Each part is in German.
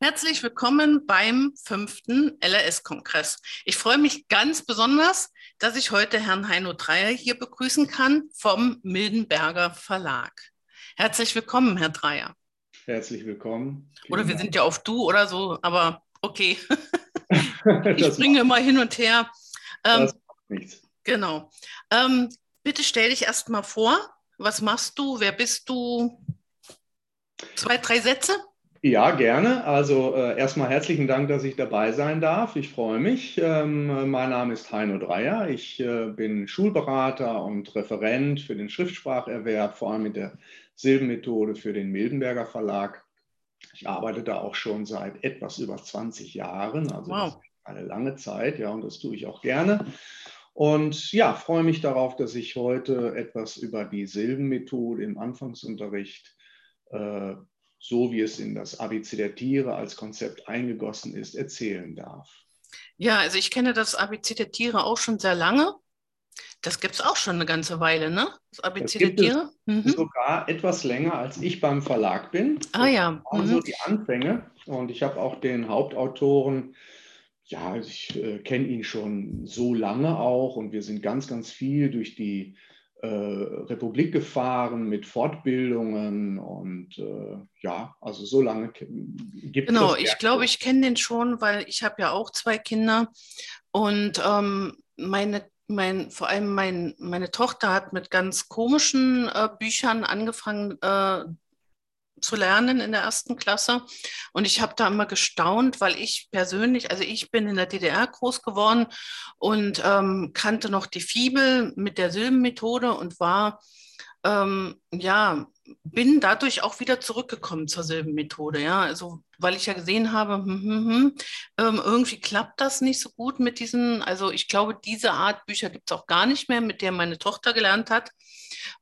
Herzlich willkommen beim fünften LRS-Kongress. Ich freue mich ganz besonders, dass ich heute Herrn Heino Dreier hier begrüßen kann vom Mildenberger Verlag. Herzlich willkommen, Herr Dreier. Herzlich willkommen. Vielen oder wir Dank. sind ja auf Du oder so, aber okay. ich bringe immer hin und her. Ähm, das macht nichts. Genau. Ähm, bitte stell dich erst mal vor. Was machst du? Wer bist du? Zwei, drei Sätze? Ja, gerne. Also äh, erstmal herzlichen Dank, dass ich dabei sein darf. Ich freue mich. Ähm, mein Name ist Heino Dreier. Ich äh, bin Schulberater und Referent für den Schriftspracherwerb, vor allem mit der Silbenmethode für den Mildenberger Verlag. Ich arbeite da auch schon seit etwas über 20 Jahren, also wow. eine lange Zeit, ja, und das tue ich auch gerne. Und ja, freue mich darauf, dass ich heute etwas über die Silbenmethode im Anfangsunterricht äh, so wie es in das ABC der Tiere als Konzept eingegossen ist, erzählen darf. Ja, also ich kenne das ABC der Tiere auch schon sehr lange. Das gibt es auch schon eine ganze Weile, ne? Das ABC das der Tiere? Mhm. Sogar etwas länger, als ich beim Verlag bin. Ah ja. Also mhm. die Anfänge. Und ich habe auch den Hauptautoren, ja, ich äh, kenne ihn schon so lange auch und wir sind ganz, ganz viel durch die Republik gefahren mit Fortbildungen und äh, ja, also so lange gibt genau, es. Genau, ich glaube, ich kenne den schon, weil ich habe ja auch zwei Kinder und ähm, meine mein, vor allem mein, meine Tochter hat mit ganz komischen äh, Büchern angefangen, äh, zu lernen in der ersten Klasse. Und ich habe da immer gestaunt, weil ich persönlich, also ich bin in der DDR groß geworden und ähm, kannte noch die Fibel mit der Silbenmethode und war, ähm, ja, bin dadurch auch wieder zurückgekommen zur Silbenmethode. Ja, also weil ich ja gesehen habe, hm, hm, hm, ähm, irgendwie klappt das nicht so gut mit diesen, also ich glaube, diese Art Bücher gibt es auch gar nicht mehr, mit der meine Tochter gelernt hat.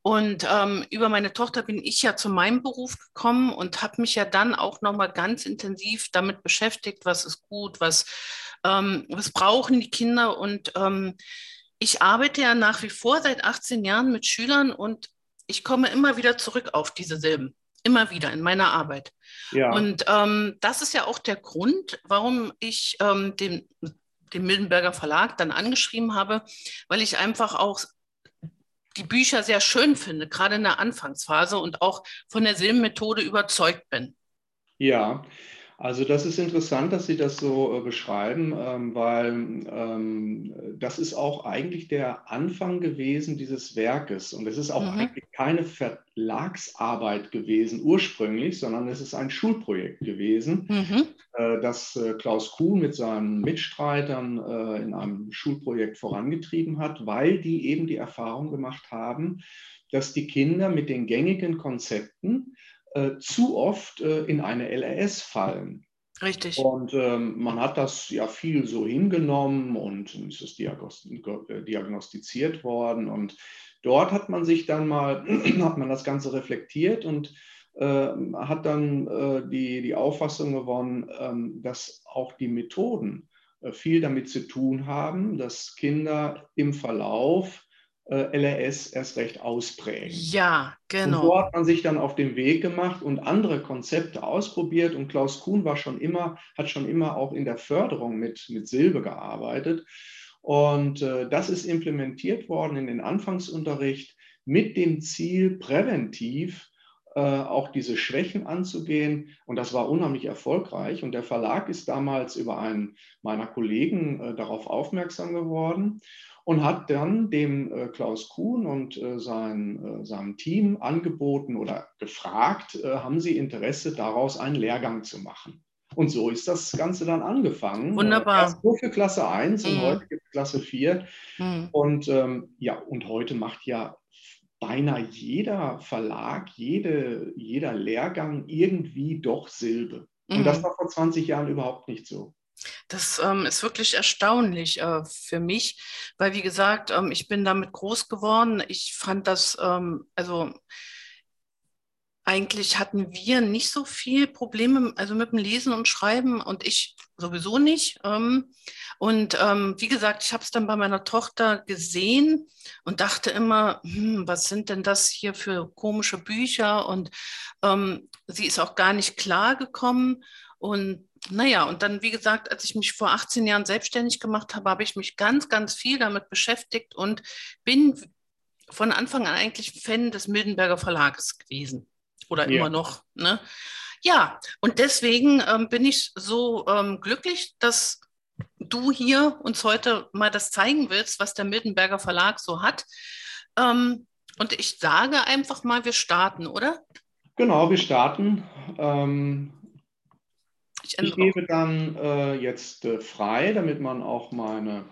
Und ähm, über meine Tochter bin ich ja zu meinem Beruf gekommen und habe mich ja dann auch nochmal ganz intensiv damit beschäftigt, was ist gut, was, ähm, was brauchen die Kinder. Und ähm, ich arbeite ja nach wie vor seit 18 Jahren mit Schülern und ich komme immer wieder zurück auf diese Silben. Immer wieder in meiner Arbeit. Ja. Und ähm, das ist ja auch der Grund, warum ich ähm, den, den Mildenberger Verlag dann angeschrieben habe, weil ich einfach auch die Bücher sehr schön finde, gerade in der Anfangsphase und auch von der Silbenmethode überzeugt bin. Ja, also das ist interessant, dass Sie das so äh, beschreiben, ähm, weil ähm, das ist auch eigentlich der Anfang gewesen dieses Werkes. Und es ist auch mhm. eigentlich keine Verlagsarbeit gewesen ursprünglich, sondern es ist ein Schulprojekt gewesen, mhm. äh, das äh, Klaus Kuhn mit seinen Mitstreitern in einem Schulprojekt vorangetrieben hat, weil die eben die Erfahrung gemacht haben, dass die Kinder mit den gängigen Konzepten äh, zu oft äh, in eine LRS fallen. Richtig. Und ähm, man hat das ja viel so hingenommen und ist es äh, diagnostiziert worden. Und dort hat man sich dann mal, hat man das Ganze reflektiert und äh, hat dann äh, die, die Auffassung gewonnen, ähm, dass auch die Methoden äh, viel damit zu tun haben, dass Kinder im Verlauf äh, LRS erst recht ausprägen. Ja, genau. Und so hat man sich dann auf den Weg gemacht und andere Konzepte ausprobiert. Und Klaus Kuhn war schon immer, hat schon immer auch in der Förderung mit, mit Silbe gearbeitet. Und äh, das ist implementiert worden in den Anfangsunterricht mit dem Ziel, präventiv äh, auch diese Schwächen anzugehen. Und das war unheimlich erfolgreich. Und der Verlag ist damals über einen meiner Kollegen äh, darauf aufmerksam geworden und hat dann dem äh, Klaus Kuhn und äh, sein, äh, seinem Team angeboten oder gefragt, äh, haben sie Interesse daraus einen Lehrgang zu machen. Und so ist das Ganze dann angefangen. Wunderbar. Erst nur für Klasse 1 mhm. und heute gibt es Klasse 4. Mhm. Und ähm, ja, und heute macht ja beinahe jeder Verlag, jede, jeder Lehrgang irgendwie doch Silbe. Und mhm. das war vor 20 Jahren überhaupt nicht so. Das ähm, ist wirklich erstaunlich äh, für mich, weil wie gesagt, ähm, ich bin damit groß geworden. Ich fand das, ähm, also eigentlich hatten wir nicht so viel Probleme, also mit dem Lesen und Schreiben und ich sowieso nicht. Ähm, und ähm, wie gesagt, ich habe es dann bei meiner Tochter gesehen und dachte immer, hm, was sind denn das hier für komische Bücher? Und ähm, sie ist auch gar nicht klar gekommen. Und naja, und dann, wie gesagt, als ich mich vor 18 Jahren selbstständig gemacht habe, habe ich mich ganz, ganz viel damit beschäftigt und bin von Anfang an eigentlich Fan des Mildenberger Verlages gewesen. Oder ja. immer noch. Ne? Ja, und deswegen ähm, bin ich so ähm, glücklich, dass du hier uns heute mal das zeigen willst, was der Mildenberger Verlag so hat. Ähm, und ich sage einfach mal, wir starten, oder? Genau, wir starten. Ähm, ich, ich gebe dann äh, jetzt äh, frei, damit man auch meine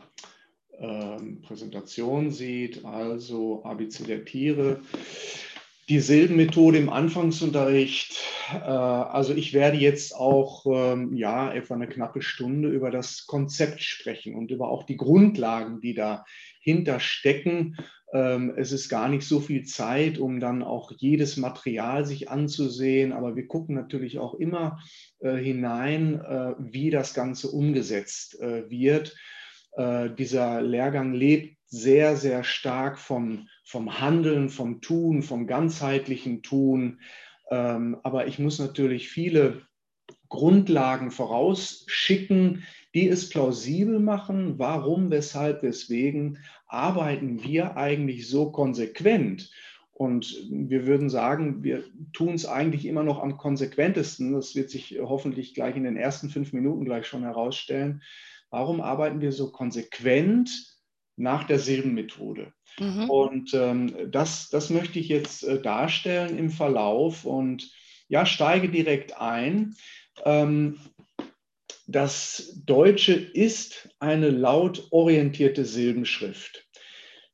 äh, Präsentation sieht, also ABC der Tiere. Die Silbenmethode im Anfangsunterricht. Äh, also ich werde jetzt auch ähm, ja etwa eine knappe Stunde über das Konzept sprechen und über auch die Grundlagen, die dahinter stecken ähm, es ist gar nicht so viel Zeit, um dann auch jedes Material sich anzusehen, aber wir gucken natürlich auch immer hinein, äh, wie das Ganze umgesetzt äh, wird. dieser Lehrgang lebt sehr, sehr stark vom, vom Handeln, vom Tun, vom ganzheitlichen Tun. Ähm, aber ich muss natürlich viele Grundlagen vorausschicken, die es plausibel machen, warum, weshalb, weswegen arbeiten wir eigentlich so konsequent. Und wir würden sagen, wir tun es eigentlich immer noch am konsequentesten. Das wird sich hoffentlich gleich in den ersten fünf Minuten gleich schon herausstellen. Warum arbeiten wir so konsequent nach der Silbenmethode? Mhm. Und ähm, das, das möchte ich jetzt äh, darstellen im Verlauf und ja, steige direkt ein. Ähm, das Deutsche ist eine lautorientierte Silbenschrift.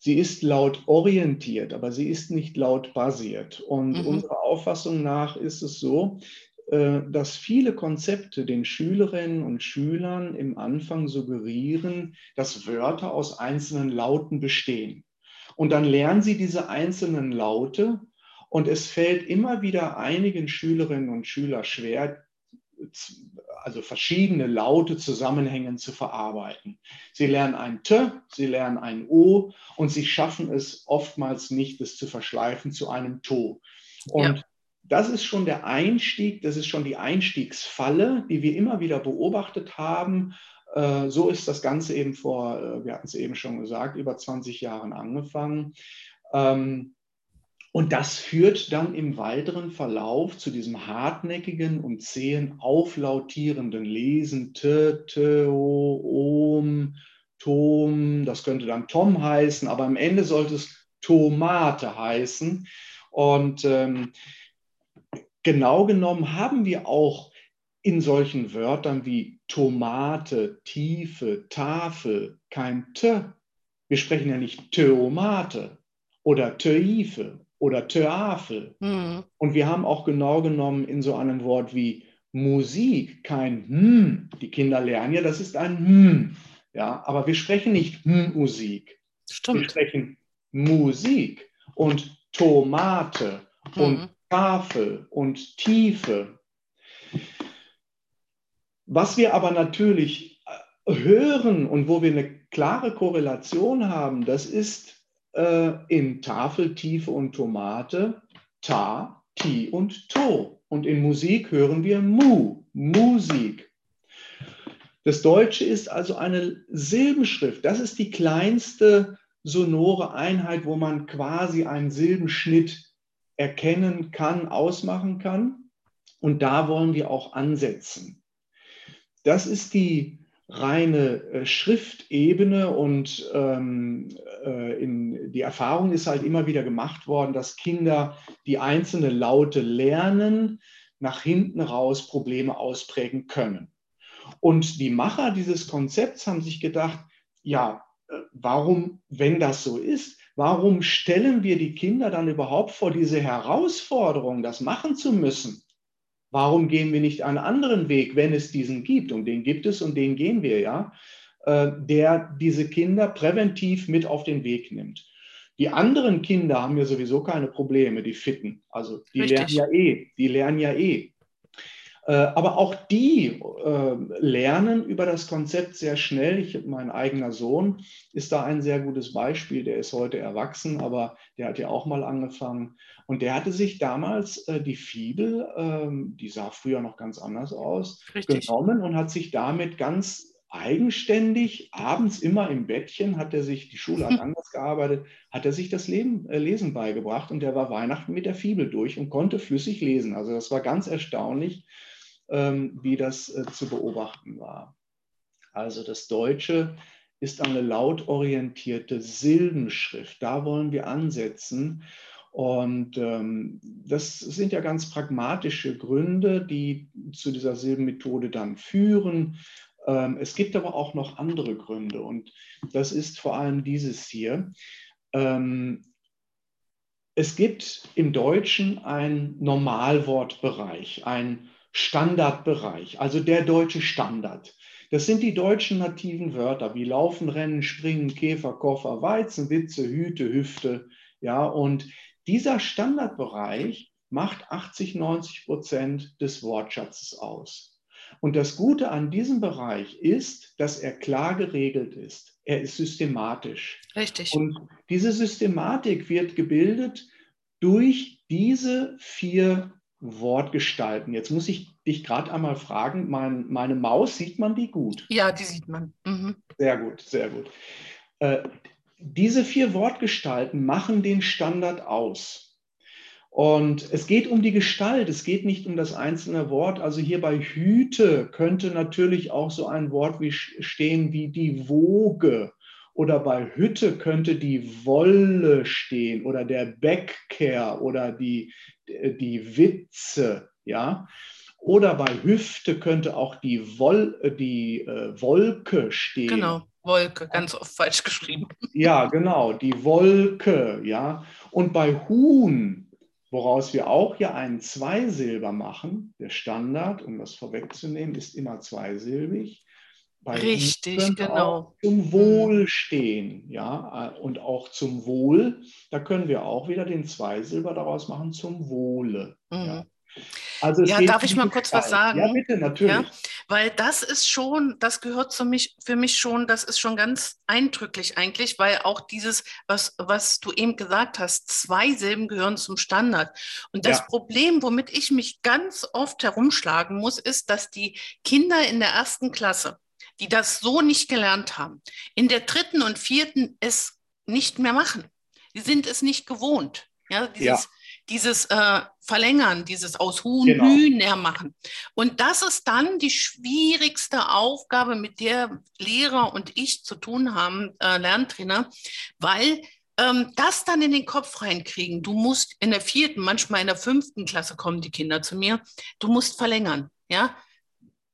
Sie ist lautorientiert, aber sie ist nicht lautbasiert. Und mhm. unserer Auffassung nach ist es so, äh, dass viele Konzepte den Schülerinnen und Schülern im Anfang suggerieren, dass Wörter aus einzelnen Lauten bestehen. Und dann lernen sie diese einzelnen Laute und es fällt immer wieder einigen Schülerinnen und Schülern schwer, also verschiedene Laute zusammenhängend zu verarbeiten. Sie lernen ein T, sie lernen ein O und sie schaffen es oftmals nicht, es zu verschleifen zu einem To. Und ja. das ist schon der Einstieg, das ist schon die Einstiegsfalle, die wir immer wieder beobachtet haben. Äh, so ist das Ganze eben vor, äh, wir hatten es eben schon gesagt, über 20 Jahren angefangen. Ähm, und das führt dann im weiteren Verlauf zu diesem hartnäckigen und zähen auflautierenden Lesen. T, T, O, Om, Tom, das könnte dann Tom heißen, aber am Ende sollte es Tomate heißen. Und ähm, genau genommen haben wir auch in solchen Wörtern wie Tomate, Tiefe, Tafel kein T. Wir sprechen ja nicht Theomate oder Teife oder Theafel. Mhm. Und wir haben auch genau genommen in so einem Wort wie Musik kein Hm. Die Kinder lernen ja, das ist ein Hm. Ja, aber wir sprechen nicht Hm Musik. Stimmt. Wir sprechen Musik und Tomate mhm. und Tafel und Tiefe. Was wir aber natürlich äh, hören und wo wir eine klare Korrelation haben, das ist äh, in Tafeltiefe und Tomate Ta, Ti und To. Und in Musik hören wir Mu, Musik. Das Deutsche ist also eine Silbenschrift. Das ist die kleinste sonore Einheit, wo man quasi einen Silbenschnitt erkennen kann, ausmachen kann. Und da wollen wir auch ansetzen. Das ist die reine äh, Schriftebene und ähm, äh, in, die Erfahrung ist halt immer wieder gemacht worden, dass Kinder die einzelnen Laute lernen, nach hinten raus Probleme ausprägen können. Und die Macher dieses Konzepts haben sich gedacht, ja, äh, warum, wenn das so ist, warum stellen wir die Kinder dann überhaupt vor diese Herausforderung, das machen zu müssen? Warum gehen wir nicht einen anderen Weg, wenn es diesen gibt? Und den gibt es und den gehen wir ja, äh, der diese Kinder präventiv mit auf den Weg nimmt. Die anderen Kinder haben ja sowieso keine Probleme, die Fitten. Also die Richtig. lernen ja eh, die lernen ja eh. Äh, aber auch die äh, lernen über das Konzept sehr schnell. Ich, mein eigener Sohn ist da ein sehr gutes Beispiel. Der ist heute erwachsen, aber der hat ja auch mal angefangen. Und der hatte sich damals äh, die Fibel, ähm, die sah früher noch ganz anders aus, Richtig. genommen und hat sich damit ganz eigenständig, abends immer im Bettchen, hat er sich, die Schule hat anders gearbeitet, hat er sich das Leben, äh, Lesen beigebracht und der war Weihnachten mit der Fibel durch und konnte flüssig lesen. Also das war ganz erstaunlich, ähm, wie das äh, zu beobachten war. Also das Deutsche ist eine lautorientierte Silbenschrift. Da wollen wir ansetzen. Und ähm, das sind ja ganz pragmatische Gründe, die zu dieser Silbenmethode dann führen. Ähm, es gibt aber auch noch andere Gründe und das ist vor allem dieses hier. Ähm, es gibt im Deutschen einen Normalwortbereich, einen Standardbereich, also der deutsche Standard. Das sind die deutschen nativen Wörter wie Laufen, Rennen, Springen, Käfer, Koffer, Weizen, Witze, Hüte, Hüfte. Ja, und dieser Standardbereich macht 80, 90 Prozent des Wortschatzes aus. Und das Gute an diesem Bereich ist, dass er klar geregelt ist. Er ist systematisch. Richtig. Und diese Systematik wird gebildet durch diese vier Wortgestalten. Jetzt muss ich dich gerade einmal fragen, mein, meine Maus, sieht man die gut? Ja, die sieht man. Mhm. Sehr gut, sehr gut. Äh, diese vier Wortgestalten machen den Standard aus. Und es geht um die Gestalt, es geht nicht um das einzelne Wort. Also hier bei Hüte könnte natürlich auch so ein Wort wie stehen wie die Woge. Oder bei Hütte könnte die Wolle stehen oder der Bäckkehr oder die, die Witze. Ja? Oder bei Hüfte könnte auch die, Wol, die äh, Wolke stehen. Genau, Wolke, ganz oft falsch geschrieben. Ja, genau, die Wolke. Ja? Und bei Huhn Woraus wir auch hier einen Zweisilber machen. Der Standard, um das vorwegzunehmen, ist immer zweisilbig. Bei Richtig, genau. Zum Wohl stehen, ja, und auch zum Wohl. Da können wir auch wieder den Zweisilber daraus machen zum Wohle. Mhm. Ja. Also ja, darf ich mal kurz was sagen? Ja, bitte, natürlich. Ja, weil das ist schon, das gehört zu mich, für mich schon, das ist schon ganz eindrücklich eigentlich, weil auch dieses, was, was du eben gesagt hast, zwei Silben gehören zum Standard. Und das ja. Problem, womit ich mich ganz oft herumschlagen muss, ist, dass die Kinder in der ersten Klasse, die das so nicht gelernt haben, in der dritten und vierten es nicht mehr machen. Die sind es nicht gewohnt. Ja, dieses, ja dieses äh, Verlängern, dieses aus Huhn genau. Hühner machen. Und das ist dann die schwierigste Aufgabe, mit der Lehrer und ich zu tun haben, äh, Lerntrainer, weil ähm, das dann in den Kopf reinkriegen. Du musst in der vierten, manchmal in der fünften Klasse kommen die Kinder zu mir, du musst verlängern, ja.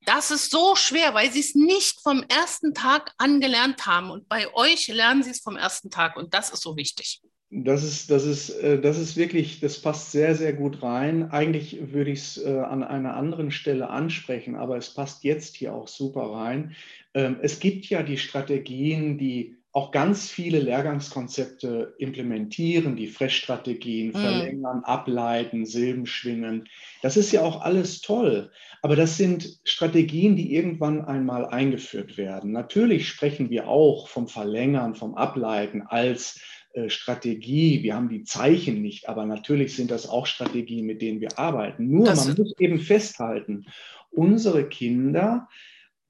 Das ist so schwer, weil sie es nicht vom ersten Tag angelernt haben. Und bei euch lernen sie es vom ersten Tag. Und das ist so wichtig. Das ist, das, ist, äh, das ist wirklich, das passt sehr, sehr gut rein. Eigentlich würde ich es äh, an einer anderen Stelle ansprechen, aber es passt jetzt hier auch super rein. Ähm, es gibt ja die Strategien, die auch ganz viele Lehrgangskonzepte implementieren, die Fresh-Strategien, mm. verlängern, ableiten, Silben schwingen. Das ist ja auch alles toll, aber das sind Strategien, die irgendwann einmal eingeführt werden. Natürlich sprechen wir auch vom Verlängern, vom Ableiten als Strategie, wir haben die Zeichen nicht, aber natürlich sind das auch Strategien, mit denen wir arbeiten. Nur das man muss eben festhalten, unsere Kinder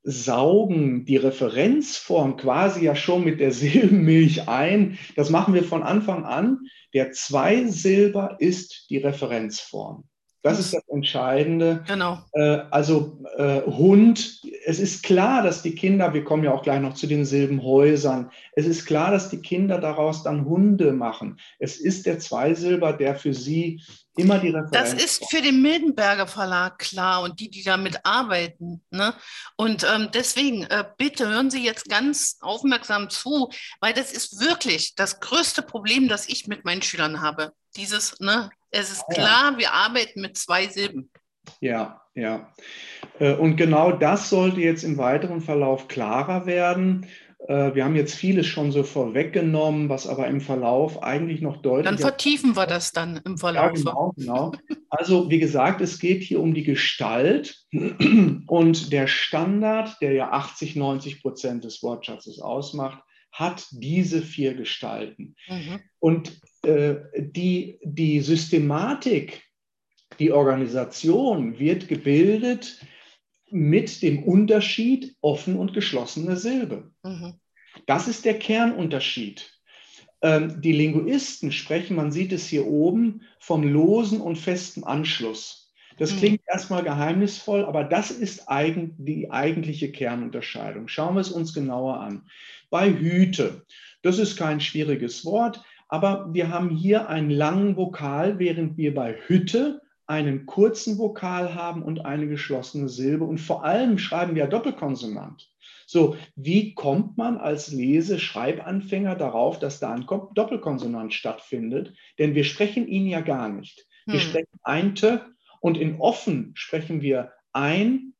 saugen die Referenzform quasi ja schon mit der Silbenmilch ein. Das machen wir von Anfang an. Der Zweisilber ist die Referenzform. Das ist das Entscheidende. Genau. Äh, also äh, Hund, es ist klar, dass die Kinder, wir kommen ja auch gleich noch zu den Silbenhäusern, es ist klar, dass die Kinder daraus dann Hunde machen. Es ist der Zweisilber, der für sie immer die Referenz Das ist für den Mildenberger Verlag klar und die, die damit arbeiten. Ne? Und ähm, deswegen, äh, bitte hören Sie jetzt ganz aufmerksam zu, weil das ist wirklich das größte Problem, das ich mit meinen Schülern habe. Dieses, ne, es ist ah, klar, ja. wir arbeiten mit zwei Silben. Ja, ja. Äh, und genau das sollte jetzt im weiteren Verlauf klarer werden. Äh, wir haben jetzt vieles schon so vorweggenommen, was aber im Verlauf eigentlich noch deutlich. Dann vertiefen wir das dann im Verlauf. Ja, genau, genau. Also, wie gesagt, es geht hier um die Gestalt und der Standard, der ja 80, 90 Prozent des Wortschatzes ausmacht, hat diese vier Gestalten. Mhm. Und die, die Systematik, die Organisation wird gebildet mit dem Unterschied offen und geschlossene Silbe. Mhm. Das ist der Kernunterschied. Ähm, die Linguisten sprechen, man sieht es hier oben, vom losen und festen Anschluss. Das mhm. klingt erstmal geheimnisvoll, aber das ist eigen, die eigentliche Kernunterscheidung. Schauen wir es uns genauer an. Bei Hüte, das ist kein schwieriges Wort, aber wir haben hier einen langen Vokal, während wir bei Hütte einen kurzen Vokal haben und eine geschlossene Silbe. Und vor allem schreiben wir Doppelkonsonant. So, wie kommt man als Lese-Schreibanfänger darauf, dass da ein Doppelkonsonant stattfindet? Denn wir sprechen ihn ja gar nicht. Wir hm. sprechen ein T und in offen sprechen wir ein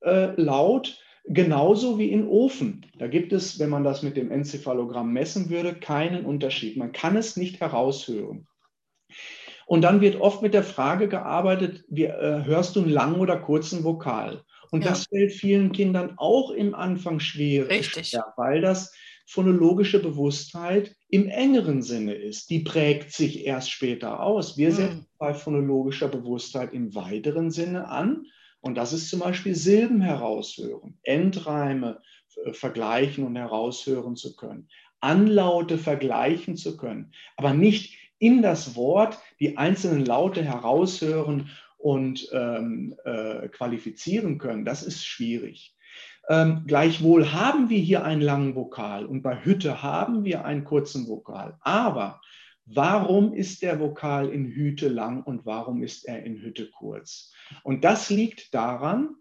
äh, Laut genauso wie in Ofen. Da gibt es, wenn man das mit dem Enzephalogramm messen würde, keinen Unterschied. Man kann es nicht heraushören. Und dann wird oft mit der Frage gearbeitet, wie, äh, hörst du einen langen oder kurzen Vokal? Und ja. das fällt vielen Kindern auch im Anfang schwer, schwer, weil das phonologische Bewusstheit im engeren Sinne ist. Die prägt sich erst später aus. Wir mhm. setzen bei phonologischer Bewusstheit im weiteren Sinne an. Und das ist zum Beispiel Silben heraushören, Endreime äh, vergleichen und heraushören zu können, Anlaute vergleichen zu können, aber nicht in das Wort die einzelnen Laute heraushören und ähm, äh, qualifizieren können. Das ist schwierig. Ähm, gleichwohl haben wir hier einen langen Vokal und bei Hütte haben wir einen kurzen Vokal. Aber warum ist der Vokal in Hüte lang und warum ist er in Hütte kurz? Und das liegt daran,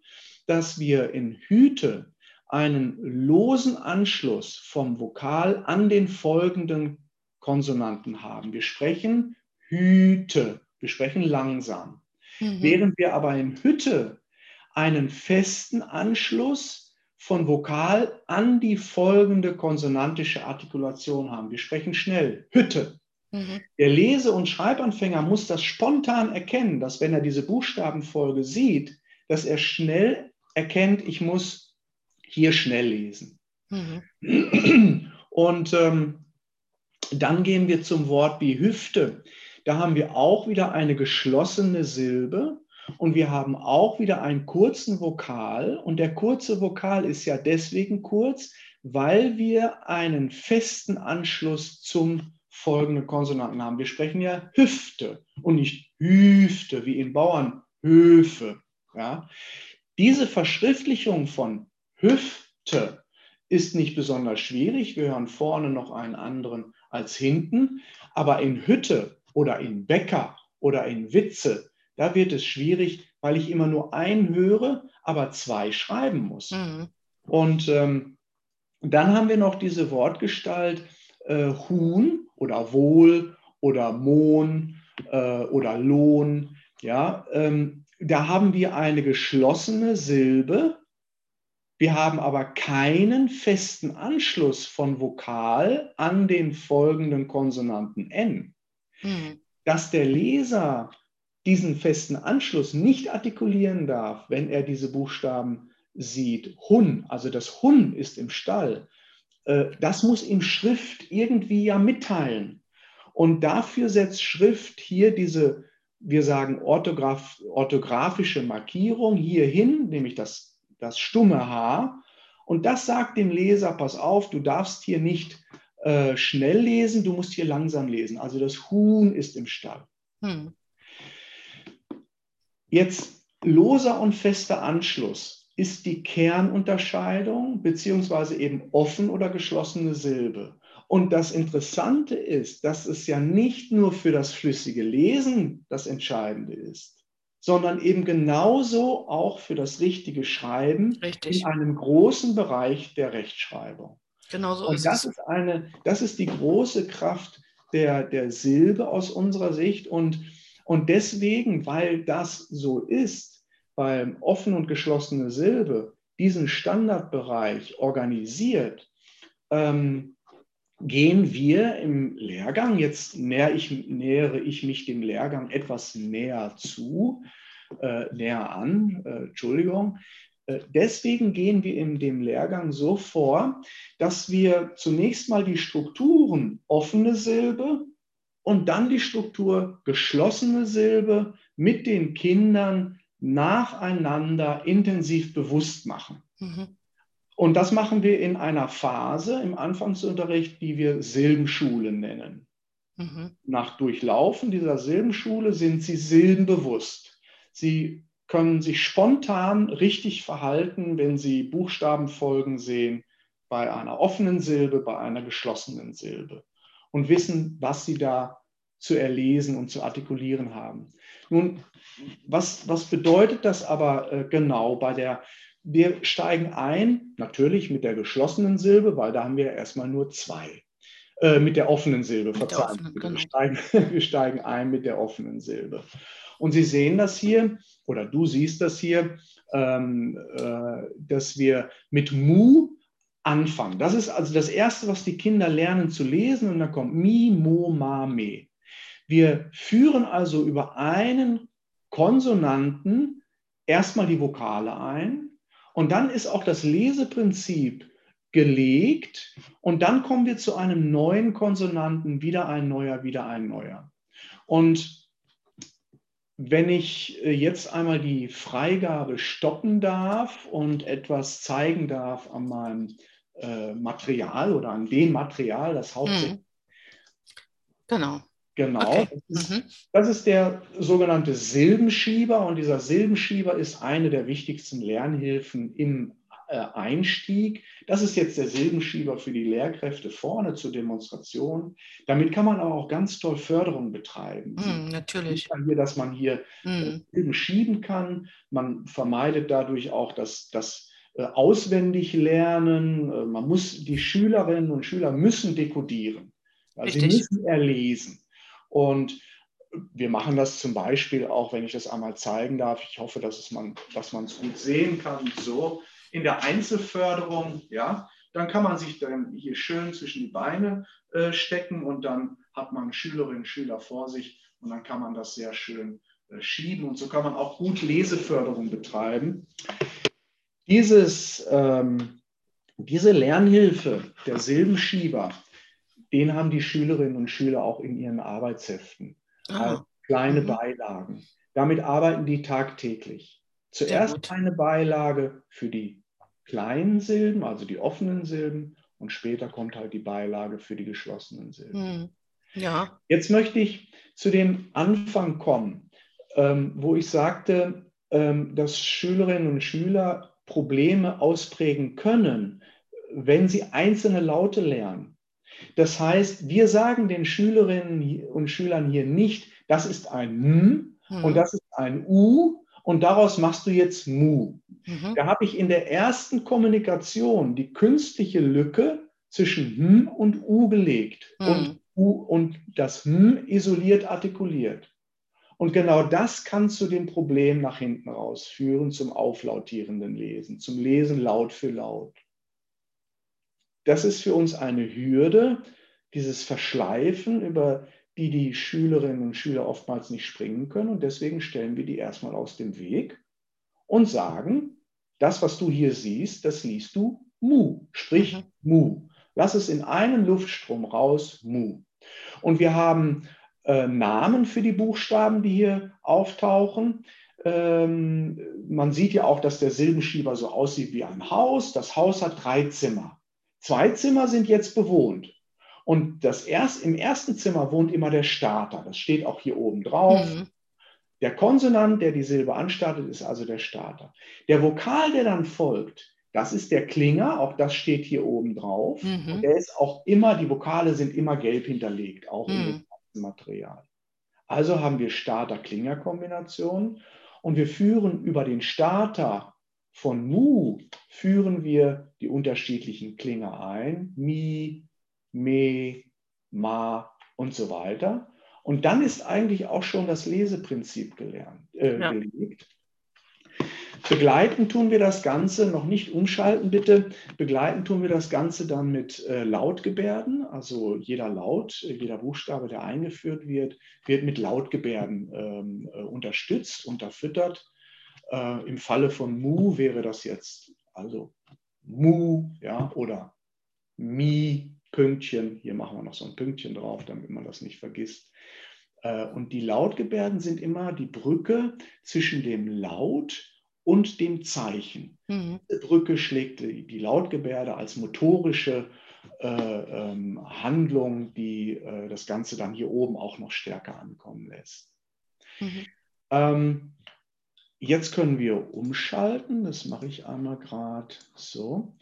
dass wir in Hüte einen losen Anschluss vom Vokal an den folgenden Konsonanten haben. Wir sprechen Hüte, wir sprechen langsam. Mhm. Während wir aber in Hütte einen festen Anschluss von Vokal an die folgende konsonantische Artikulation haben. Wir sprechen schnell Hütte. Mhm. Der Lese- und Schreibanfänger muss das spontan erkennen, dass wenn er diese Buchstabenfolge sieht, dass er schnell erkennt, ich muss hier schnell lesen. Mhm. Und ähm, dann gehen wir zum Wort wie Hüfte. Da haben wir auch wieder eine geschlossene Silbe und wir haben auch wieder einen kurzen Vokal. Und der kurze Vokal ist ja deswegen kurz, weil wir einen festen Anschluss zum folgenden Konsonanten haben. Wir sprechen ja Hüfte und nicht Hüfte wie in Bauernhöfe. Ja? Diese Verschriftlichung von Hüfte ist nicht besonders schwierig. Wir hören vorne noch einen anderen als hinten. Aber in Hütte oder in Bäcker oder in Witze, da wird es schwierig, weil ich immer nur einen höre, aber zwei schreiben muss. Mhm. Und ähm, dann haben wir noch diese Wortgestalt äh, Huhn oder Wohl oder Mohn äh, oder Lohn. Ja, ähm, da haben wir eine geschlossene Silbe wir haben aber keinen festen Anschluss von Vokal an den folgenden Konsonanten N. Mhm. Dass der Leser diesen festen Anschluss nicht artikulieren darf, wenn er diese Buchstaben sieht. Hun, also das Hun ist im Stall. Äh, das muss ihm Schrift irgendwie ja mitteilen. Und dafür setzt Schrift hier diese, wir sagen, orthograf, orthografische Markierung hier hin, nämlich das das stumme H. Und das sagt dem Leser, pass auf, du darfst hier nicht äh, schnell lesen, du musst hier langsam lesen. Also das Huhn ist im Stall. Hm. Jetzt loser und fester Anschluss ist die Kernunterscheidung, beziehungsweise eben offen oder geschlossene Silbe. Und das Interessante ist, dass es ja nicht nur für das flüssige Lesen das Entscheidende ist, sondern eben genauso auch für das richtige Schreiben Richtig. in einem großen Bereich der Rechtschreibung. Genau so Und ist das es. Ist eine, das ist die große Kraft der, der Silbe aus unserer Sicht. Und, und deswegen, weil das so ist, weil offen und geschlossene Silbe diesen Standardbereich organisiert, ähm, gehen wir im Lehrgang, jetzt näher ich, nähere ich mich dem Lehrgang etwas näher zu, äh, näher an, äh, Entschuldigung. Äh, deswegen gehen wir in dem Lehrgang so vor, dass wir zunächst mal die Strukturen offene Silbe und dann die Struktur geschlossene Silbe mit den Kindern nacheinander intensiv bewusst machen. Mhm. Und das machen wir in einer Phase im Anfangsunterricht, die wir Silbenschule nennen. Mhm. Nach Durchlaufen dieser Silbenschule sind sie silbenbewusst. Sie können sich spontan richtig verhalten, wenn sie Buchstabenfolgen sehen bei einer offenen Silbe, bei einer geschlossenen Silbe und wissen, was sie da zu erlesen und zu artikulieren haben. Nun, was, was bedeutet das aber äh, genau bei der wir steigen ein, natürlich mit der geschlossenen Silbe, weil da haben wir erstmal nur zwei. Äh, mit der offenen Silbe, verzeihen. Offenen, genau. wir, steigen, wir steigen ein mit der offenen Silbe. Und Sie sehen das hier, oder du siehst das hier, ähm, äh, dass wir mit Mu anfangen. Das ist also das Erste, was die Kinder lernen zu lesen. Und dann kommt Mi, Mo, Ma, Me. Wir führen also über einen Konsonanten erstmal die Vokale ein und dann ist auch das Leseprinzip gelegt und dann kommen wir zu einem neuen Konsonanten, wieder ein neuer, wieder ein neuer. Und wenn ich äh, jetzt einmal die Freigabe stoppen darf und etwas zeigen darf an meinem äh, Material oder an dem Material, das hauptsächlich. Hm. Genau. Genau, okay. das, ist, mhm. das, ist, der sogenannte Silbenschieber und dieser Silbenschieber ist eine der wichtigsten Lernhilfen im äh, Einstieg. Das ist jetzt der Silbenschieber für die Lehrkräfte vorne zur Demonstration. Damit kann man aber auch ganz toll Förderung betreiben. Mhm, natürlich. Hier, dass man hier mhm. Silben schieben kann. Man vermeidet dadurch auch das, das äh, auswendig lernen. Äh, man muss, die Schülerinnen und Schüler müssen dekodieren. Also sie müssen erlesen. Und wir machen das zum Beispiel auch, wenn ich das einmal zeigen darf. Ich hoffe, dass, man, dass man es gut sehen kann. So in der Einzelförderung, ja, dann kann man sich dann hier schön zwischen die Beine äh, stecken und dann hat man Schülerinnen und Schüler vor sich und dann kann man das sehr schön äh, schieben und so kann man auch gut Leseförderung betreiben. Dieses, ähm, diese Lernhilfe der Silbenschieber, den haben die Schülerinnen und Schüler auch in ihren Arbeitsheften ah. als kleine mhm. Beilagen. Damit arbeiten die tagtäglich. Zuerst eine Beilage für die kleinen Silben, also die offenen Silben, und später kommt halt die Beilage für die geschlossenen Silben. Mhm. Ja. Jetzt möchte ich zu dem Anfang kommen, ähm, wo ich sagte, ähm, dass Schülerinnen und Schüler Probleme ausprägen können, wenn sie einzelne Laute lernen. Das heißt, wir sagen den Schülerinnen und Schülern hier nicht, das ist ein M mhm. und das ist ein U und daraus machst du jetzt Mu. Mhm. Da habe ich in der ersten Kommunikation die künstliche Lücke zwischen M und U gelegt mhm. und, U, und das M isoliert artikuliert. Und genau das kann zu dem Problem nach hinten raus führen, zum auflautierenden Lesen, zum Lesen laut für laut das ist für uns eine Hürde, dieses Verschleifen, über die die Schülerinnen und Schüler oftmals nicht springen können. Und deswegen stellen wir die erstmal aus dem Weg und sagen, das, was du hier siehst, das liest du Mu, sprich mhm. Mu. Lass es in einen Luftstrom raus, Mu. Und wir haben äh, Namen für die Buchstaben, die hier auftauchen. Ähm, man sieht ja auch, dass der Silbenschieber so aussieht wie ein Haus. Das Haus hat drei Zimmer. Zwei Zimmer sind jetzt bewohnt. Und das erst, im ersten Zimmer wohnt immer der Starter. Das steht auch hier oben drauf. Mhm. Der Konsonant, der die Silbe anstartet, ist also der Starter. Der Vokal, der dann folgt, das ist der Klinger. Auch das steht hier oben drauf. Mhm. Und der ist auch immer, die Vokale sind immer gelb hinterlegt, auch mhm. ganzen Material. Also haben wir Starter-Klinger-Kombination und wir führen über den Starter von Mu führen wir die unterschiedlichen Klinger ein, Mi, Me, Ma und so weiter. Und dann ist eigentlich auch schon das Leseprinzip gelernt, äh, ja. gelegt. begleiten tun wir das Ganze, noch nicht umschalten bitte, begleiten tun wir das Ganze dann mit äh, Lautgebärden. Also jeder Laut, jeder Buchstabe, der eingeführt wird, wird mit Lautgebärden ähm, äh, unterstützt, unterfüttert. Äh, Im Falle von Mu wäre das jetzt also Mu ja, oder Mi, Pünktchen. Hier machen wir noch so ein Pünktchen drauf, damit man das nicht vergisst. Äh, und die Lautgebärden sind immer die Brücke zwischen dem Laut und dem Zeichen. Mhm. Die Brücke schlägt die, die Lautgebärde als motorische äh, ähm, Handlung, die äh, das Ganze dann hier oben auch noch stärker ankommen lässt. Mhm. Ähm, jetzt können wir umschalten. Das mache ich einmal gerade so.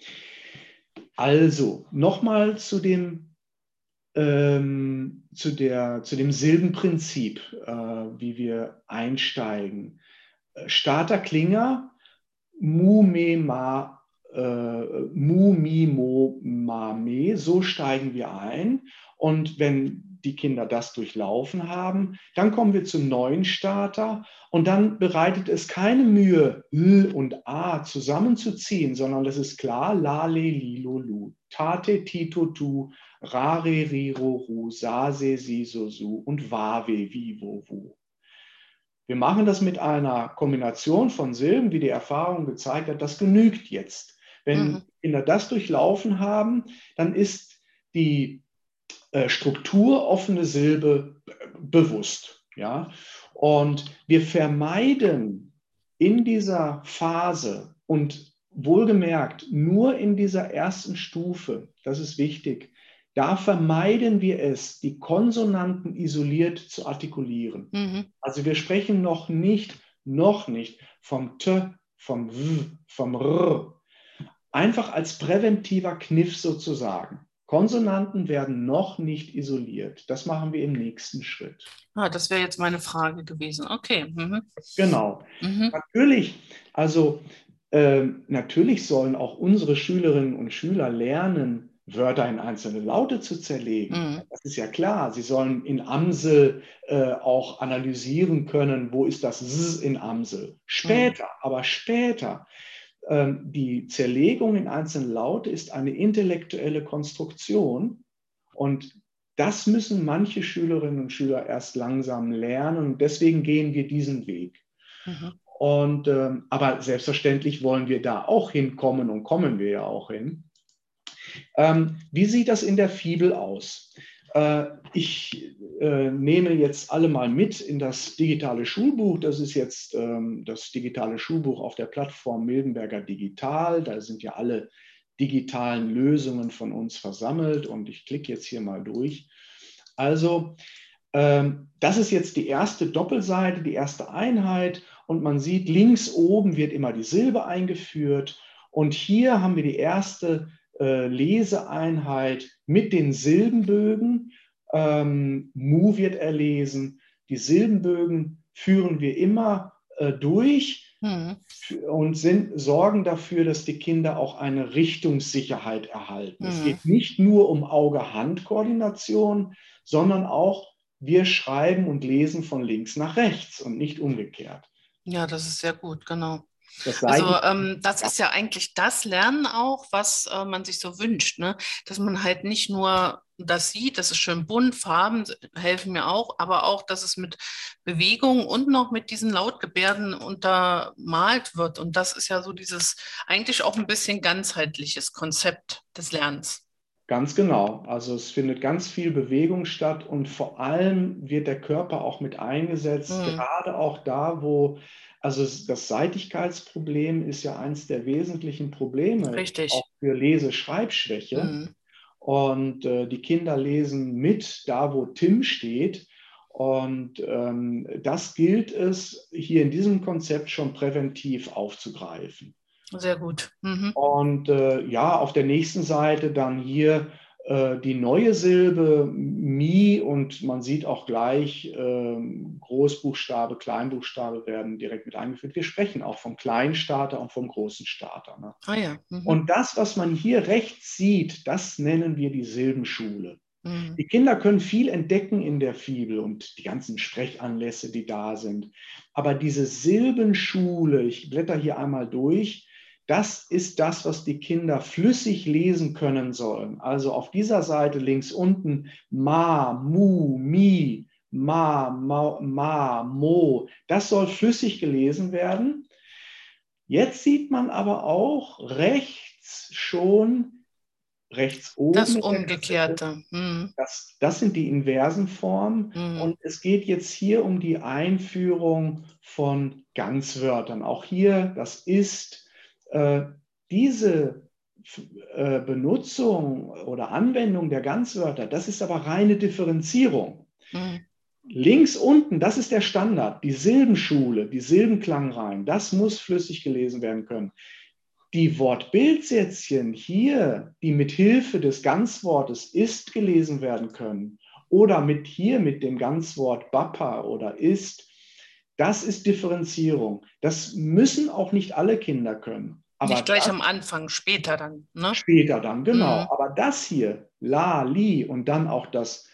Also, nochmal zu dem ähm, zu, der, zu dem Silbenprinzip, äh, wie wir einsteigen. Äh, Starter Klinger, Mu, Me, Ma, äh, Mu, Mi, Mo, Ma, Me, so steigen wir ein. Und wenn die Kinder das durchlaufen haben, dann kommen wir zum neuen Starter und dann bereitet es keine Mühe, L und A zusammenzuziehen, sondern es ist klar, La, Le, Li, Lo, Lu, Tate, Tito, Tu, Rare, Riro, Ru, Sase, Siso, Su und Wave, Vivo, Wu. Wir machen das mit einer Kombination von Silben, wie die Erfahrung gezeigt hat, das genügt jetzt. Wenn mhm. Kinder das durchlaufen haben, dann ist die äh, strukturoffene Silbe bewusst. Ja? Und wir vermeiden in dieser Phase und wohlgemerkt nur in dieser ersten Stufe, das ist wichtig, da vermeiden wir es, die Konsonanten isoliert zu artikulieren. Mhm. Also wir sprechen noch nicht, noch nicht vom T, vom W, vom R. Einfach als präventiver Kniff sozusagen. Konsonanten werden noch nicht isoliert. Das machen wir im nächsten Schritt. Ah, das wäre jetzt meine Frage gewesen. Okay. Mhm. Genau. Mhm. Natürlich, also äh, natürlich sollen auch unsere Schülerinnen und Schüler lernen, Wörter in einzelne Laute zu zerlegen. Mhm. Das ist ja klar. Sie sollen in Amsel äh, auch analysieren können, wo ist das S in Amsel. Später, mhm. aber später. Ähm, die Zerlegung in einzelne Laute ist eine intellektuelle Konstruktion und das müssen manche Schülerinnen und Schüler erst langsam lernen und deswegen gehen wir diesen Weg. Mhm. Und, ähm, aber selbstverständlich wollen wir da auch hinkommen und kommen wir ja auch hin. Ähm, wie sieht das in der Fibel aus? Äh, ich äh, nehme jetzt alle mal mit in das digitale Schulbuch. Das ist jetzt ähm, das digitale Schulbuch auf der Plattform Mildenberger Digital. Da sind ja alle digitalen Lösungen von uns versammelt und ich klicke jetzt hier mal durch. Also, ähm, das ist jetzt die erste Doppelseite, die erste Einheit und man sieht, links oben wird immer die Silbe eingeführt und hier haben wir die erste äh, Leseeinheit mit den Silbenbögen. Ähm, Mu wird erlesen. Die Silbenbögen führen wir immer äh, durch mhm. und sind, sorgen dafür, dass die Kinder auch eine Richtungssicherheit erhalten. Mhm. Es geht nicht nur um Auge-Hand-Koordination, sondern auch wir schreiben und lesen von links nach rechts und nicht umgekehrt. Ja, das ist sehr gut, genau. Also ähm, das ist ja eigentlich das Lernen auch, was äh, man sich so wünscht, ne? dass man halt nicht nur das sieht, das ist schön bunt, Farben helfen mir auch, aber auch, dass es mit Bewegung und noch mit diesen Lautgebärden untermalt wird. Und das ist ja so dieses eigentlich auch ein bisschen ganzheitliches Konzept des Lernens. Ganz genau. Also es findet ganz viel Bewegung statt und vor allem wird der Körper auch mit eingesetzt, mhm. gerade auch da, wo also das Seitigkeitsproblem ist ja eines der wesentlichen Probleme Richtig. auch für Leseschreibschwäche. Mhm. Und äh, die Kinder lesen mit da, wo Tim steht. Und ähm, das gilt es hier in diesem Konzept schon präventiv aufzugreifen. Sehr gut. Mhm. Und äh, ja, auf der nächsten Seite dann hier äh, die neue Silbe Mi und man sieht auch gleich äh, Großbuchstabe, Kleinbuchstabe werden direkt mit eingeführt. Wir sprechen auch vom kleinen Starter und vom großen Starter. Ne? Ah ja. Mhm. Und das, was man hier rechts sieht, das nennen wir die Silbenschule. Mhm. Die Kinder können viel entdecken in der Fibel und die ganzen Sprechanlässe, die da sind. Aber diese Silbenschule, ich blätter hier einmal durch, das ist das, was die Kinder flüssig lesen können sollen. Also auf dieser Seite links unten ma, mu, mi, ma, ma, ma, mo. Das soll flüssig gelesen werden. Jetzt sieht man aber auch rechts schon, rechts oben. Das Umgekehrte. Mhm. Das, das sind die inversen Formen. Mhm. Und es geht jetzt hier um die Einführung von Ganzwörtern. Auch hier, das ist diese äh, Benutzung oder Anwendung der Ganzwörter, das ist aber reine Differenzierung. Mhm. Links unten, das ist der Standard, die Silbenschule, die Silbenklangreihen, das muss flüssig gelesen werden können. Die Wortbildsätzchen hier, die mit Hilfe des Ganzwortes ist gelesen werden können, oder mit hier mit dem Ganzwort Bappa oder ist, das ist Differenzierung. Das müssen auch nicht alle Kinder können. Aber nicht gleich das, am Anfang, später dann. Ne? Später dann, genau. Mhm. Aber das hier, la, li und dann auch das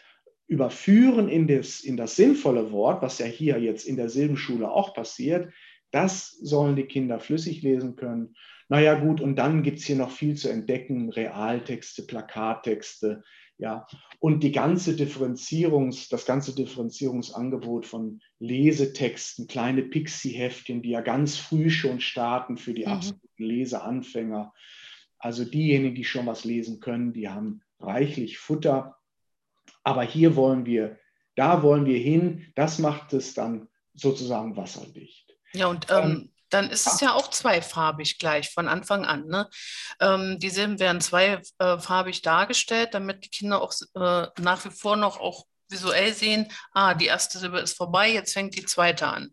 Überführen in das, in das sinnvolle Wort, was ja hier jetzt in der Silbenschule auch passiert, das sollen die Kinder flüssig lesen können. Naja gut, und dann gibt es hier noch viel zu entdecken, Realtexte, Plakattexte, ja, und die ganze Differenzierungs, das ganze Differenzierungsangebot von Lesetexten, kleine Pixie-Heftchen, die ja ganz früh schon starten für die mhm. absoluten Leseanfänger. Also diejenigen, die schon was lesen können, die haben reichlich Futter. Aber hier wollen wir, da wollen wir hin, das macht es dann sozusagen wasserdicht. Ja, und ähm, ähm dann ist es ja auch zweifarbig gleich von Anfang an. Ne? Ähm, die Silben werden zweifarbig dargestellt, damit die Kinder auch äh, nach wie vor noch auch visuell sehen, ah, die erste Silbe ist vorbei, jetzt fängt die zweite an.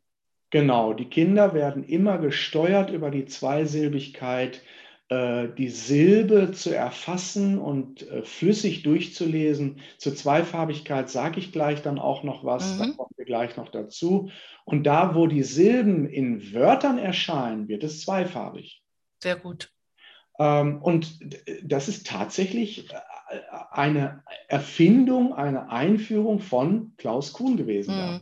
Genau, die Kinder werden immer gesteuert über die Zweisilbigkeit äh, die Silbe zu erfassen und äh, flüssig durchzulesen. Zur Zweifarbigkeit sage ich gleich dann auch noch was, mhm. da kommen wir gleich noch dazu. Und da, wo die Silben in Wörtern erscheinen, wird es zweifarbig. Sehr gut. Ähm, und das ist tatsächlich äh, eine Erfindung, eine Einführung von Klaus Kuhn gewesen. Mhm.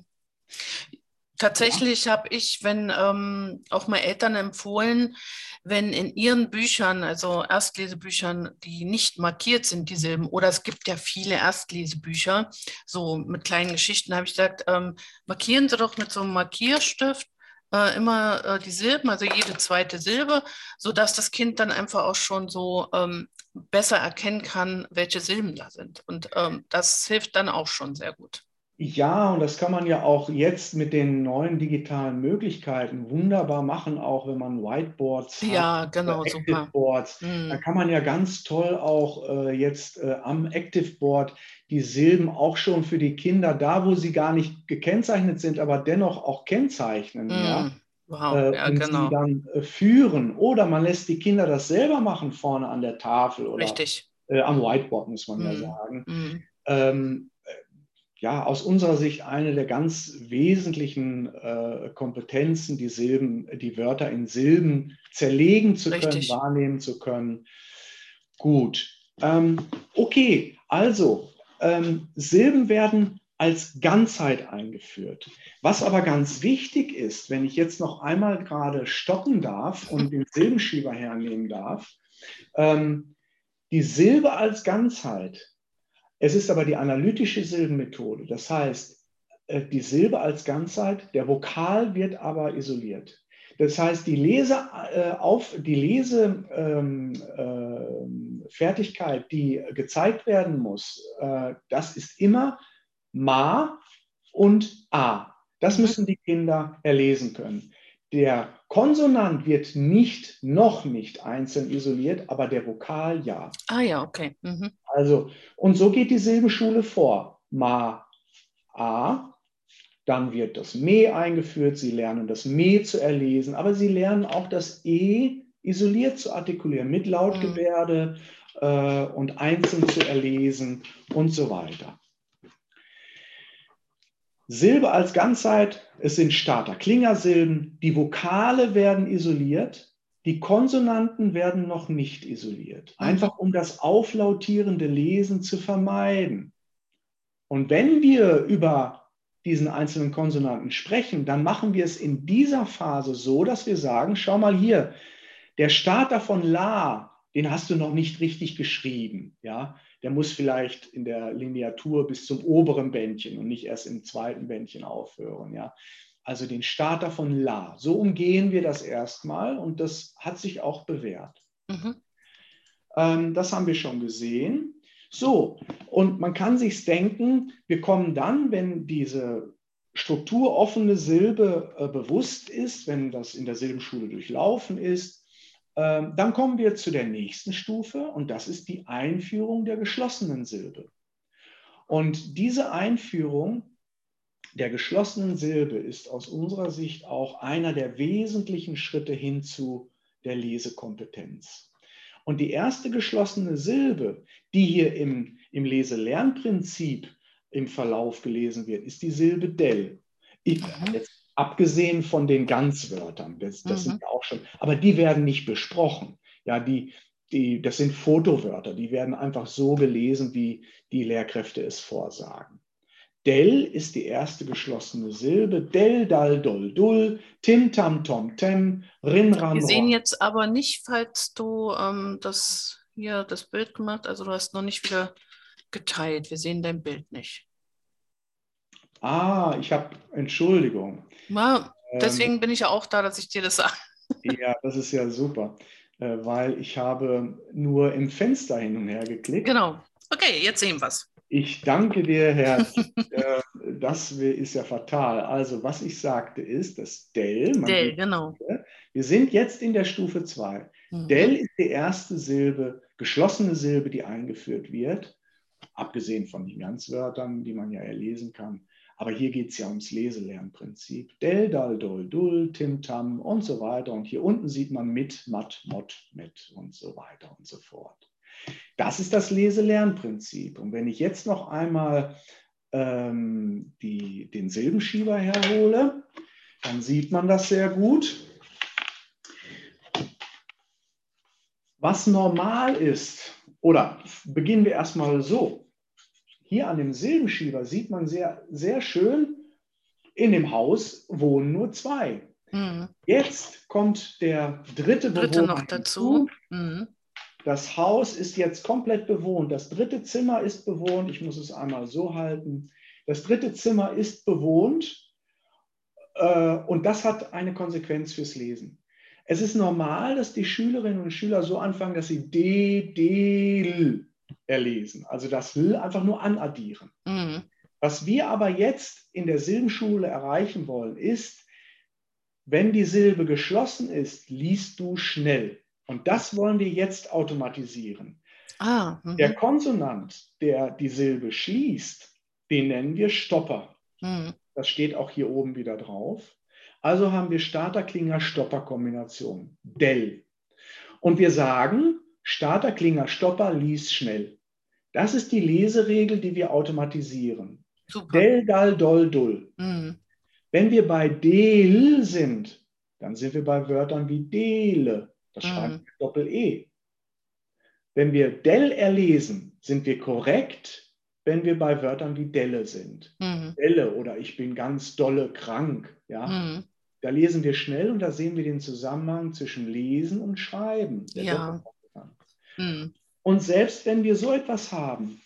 Tatsächlich ja. habe ich, wenn ähm, auch mal Eltern empfohlen, wenn in ihren Büchern, also Erstlesebüchern, die nicht markiert sind, dieselben, oder es gibt ja viele Erstlesebücher, so mit kleinen Geschichten, habe ich gesagt, ähm, markieren Sie doch mit so einem Markierstift äh, immer äh, die Silben, also jede zweite Silbe, sodass das Kind dann einfach auch schon so ähm, besser erkennen kann, welche Silben da sind. Und ähm, das hilft dann auch schon sehr gut. Ja, und das kann man ja auch jetzt mit den neuen digitalen Möglichkeiten wunderbar machen, auch wenn man Whiteboards ja, hat, genau, Active Boards. Mhm. Da kann man ja ganz toll auch äh, jetzt äh, am Active Board die Silben auch schon für die Kinder, da wo sie gar nicht gekennzeichnet sind, aber dennoch auch kennzeichnen. Mhm. Ja? Wow, äh, ja, und genau. sie dann äh, führen. Oder man lässt die Kinder das selber machen vorne an der Tafel oder Richtig. Äh, am Whiteboard, muss man mhm. ja sagen. Mhm. Ähm, ja, aus unserer Sicht eine der ganz wesentlichen äh, Kompetenzen, die Silben, die Wörter in Silben zerlegen zu Richtig. können, wahrnehmen zu können. Gut. Ähm, okay, also ähm, Silben werden als Ganzheit eingeführt. Was aber ganz wichtig ist, wenn ich jetzt noch einmal gerade stoppen darf und den Silbenschieber hernehmen darf, ähm, die Silbe als Ganzheit es ist aber die analytische Silbenmethode. Das heißt, äh, die Silbe als Ganzheit, der Vokal wird aber isoliert. Das heißt, die, Lese, äh, auf, die Lesefertigkeit, ähm, äh, die gezeigt werden muss, das ist immer Ma und A. Das mhm. müssen die Kinder erlesen können. Der Konsonant wird nicht, noch nicht einzeln isoliert, aber der Vokal ja. Ah ja, okay. Mhm. Also, und so geht die Silbenschule vor. Ma, A, dann wird das Me eingeführt, Sie lernen das Me zu erlesen, aber Sie lernen auch das E isoliert zu artikulieren, mit Lautgebärde mhm. äh, und einzeln zu erlesen und so weiter. Silbe als Ganzheit, es sind Starter-Klingersilben, die Vokale werden isoliert, die Konsonanten werden noch nicht isoliert, mhm. einfach um das auflautierende Lesen zu vermeiden. Und wenn wir über diesen einzelnen Konsonanten sprechen, dann machen wir es in dieser Phase so, dass wir sagen, schau mal hier, der Starter von La, den hast du noch nicht richtig geschrieben. Ja? Der muss vielleicht in der Lineatur bis zum oberen Bändchen und nicht erst im zweiten Bändchen aufhören. Ja? Also den Starter von La. So umgehen wir das erstmal und das hat sich auch bewährt. Mhm. Ähm, das haben wir schon gesehen. So, und man kann sich denken, wir kommen dann, wenn diese strukturoffene Silbe äh, bewusst ist, wenn das in der Silbenschule durchlaufen ist, dann kommen wir zu der nächsten Stufe und das ist die Einführung der geschlossenen Silbe. Und diese Einführung der geschlossenen Silbe ist aus unserer Sicht auch einer der wesentlichen Schritte hin zu der Lesekompetenz. Und die erste geschlossene Silbe, die hier im, im Leselernprinzip im Verlauf gelesen wird, ist die Silbe del. Ich, mhm. jetzt, abgesehen von den Ganzwörtern, das, das mhm. sind ja auch schon, aber die werden nicht besprochen. Ja, die, die, das sind Fotowörter, die werden einfach so gelesen, wie die Lehrkräfte es vorsagen. Del ist die erste geschlossene Silbe. Del, dal, dol, dul, tim, tam, tom, tem, rin, ran, Wir sehen jetzt aber nicht, falls du ähm, das hier das Bild gemacht, also du hast noch nicht wieder geteilt. Wir sehen dein Bild nicht. Ah, ich habe Entschuldigung. Na, deswegen ähm, bin ich ja auch da, dass ich dir das sage. Ja, das ist ja super, äh, weil ich habe nur im Fenster hin und her geklickt. Genau. Okay, jetzt sehen wir es. Ich danke dir, Herr. Äh, das ist ja fatal. Also, was ich sagte, ist, dass Del. Del, genau. Wir sind jetzt in der Stufe 2. Mhm. Del ist die erste Silbe, geschlossene Silbe, die eingeführt wird. Abgesehen von den Ganzwörtern, die man ja erlesen kann. Aber hier geht es ja ums Leselernprinzip. Del, dal, dol, dul, tim, tam und so weiter. Und hier unten sieht man mit, mat, mot, mit und so weiter und so fort. Das ist das Leselernprinzip. Und wenn ich jetzt noch einmal ähm, die, den Silbenschieber herhole, dann sieht man das sehr gut. Was normal ist, oder beginnen wir erstmal so. Hier an dem Silbenschieber sieht man sehr, sehr schön, in dem Haus wohnen nur zwei. Mhm. Jetzt kommt der dritte, dritte Bewohner noch dazu. Mhm. Das Haus ist jetzt komplett bewohnt. Das dritte Zimmer ist bewohnt. Ich muss es einmal so halten. Das dritte Zimmer ist bewohnt äh, und das hat eine Konsequenz fürs Lesen. Es ist normal, dass die Schülerinnen und Schüler so anfangen, dass sie D, D, L erlesen. Also das L einfach nur anaddieren. Mhm. Was wir aber jetzt in der Silbenschule erreichen wollen, ist, wenn die Silbe geschlossen ist, liest du schnell. Und das wollen wir jetzt automatisieren. Ah, mhm. der Konsonant, der die Silbe schließt, den nennen wir Stopper. Mhm. Das steht auch hier oben wieder drauf. Also haben wir Starter-Klinger-Stopper-Kombination. Del. Und wir sagen, Starter-Klinger-Stopper liest schnell. Das ist die Leseregel, die wir automatisieren. Super. Del, dal, dol, dull. Mhm. Wenn wir bei del sind, dann sind wir bei Wörtern wie dele, das mhm. schreiben wir Doppel-E. Wenn wir del erlesen, sind wir korrekt, wenn wir bei Wörtern wie Delle sind. Mhm. Delle oder ich bin ganz dolle krank. Ja? Mhm. Da lesen wir schnell und da sehen wir den Zusammenhang zwischen Lesen und Schreiben. Ja. Mhm. Und selbst wenn wir so etwas haben,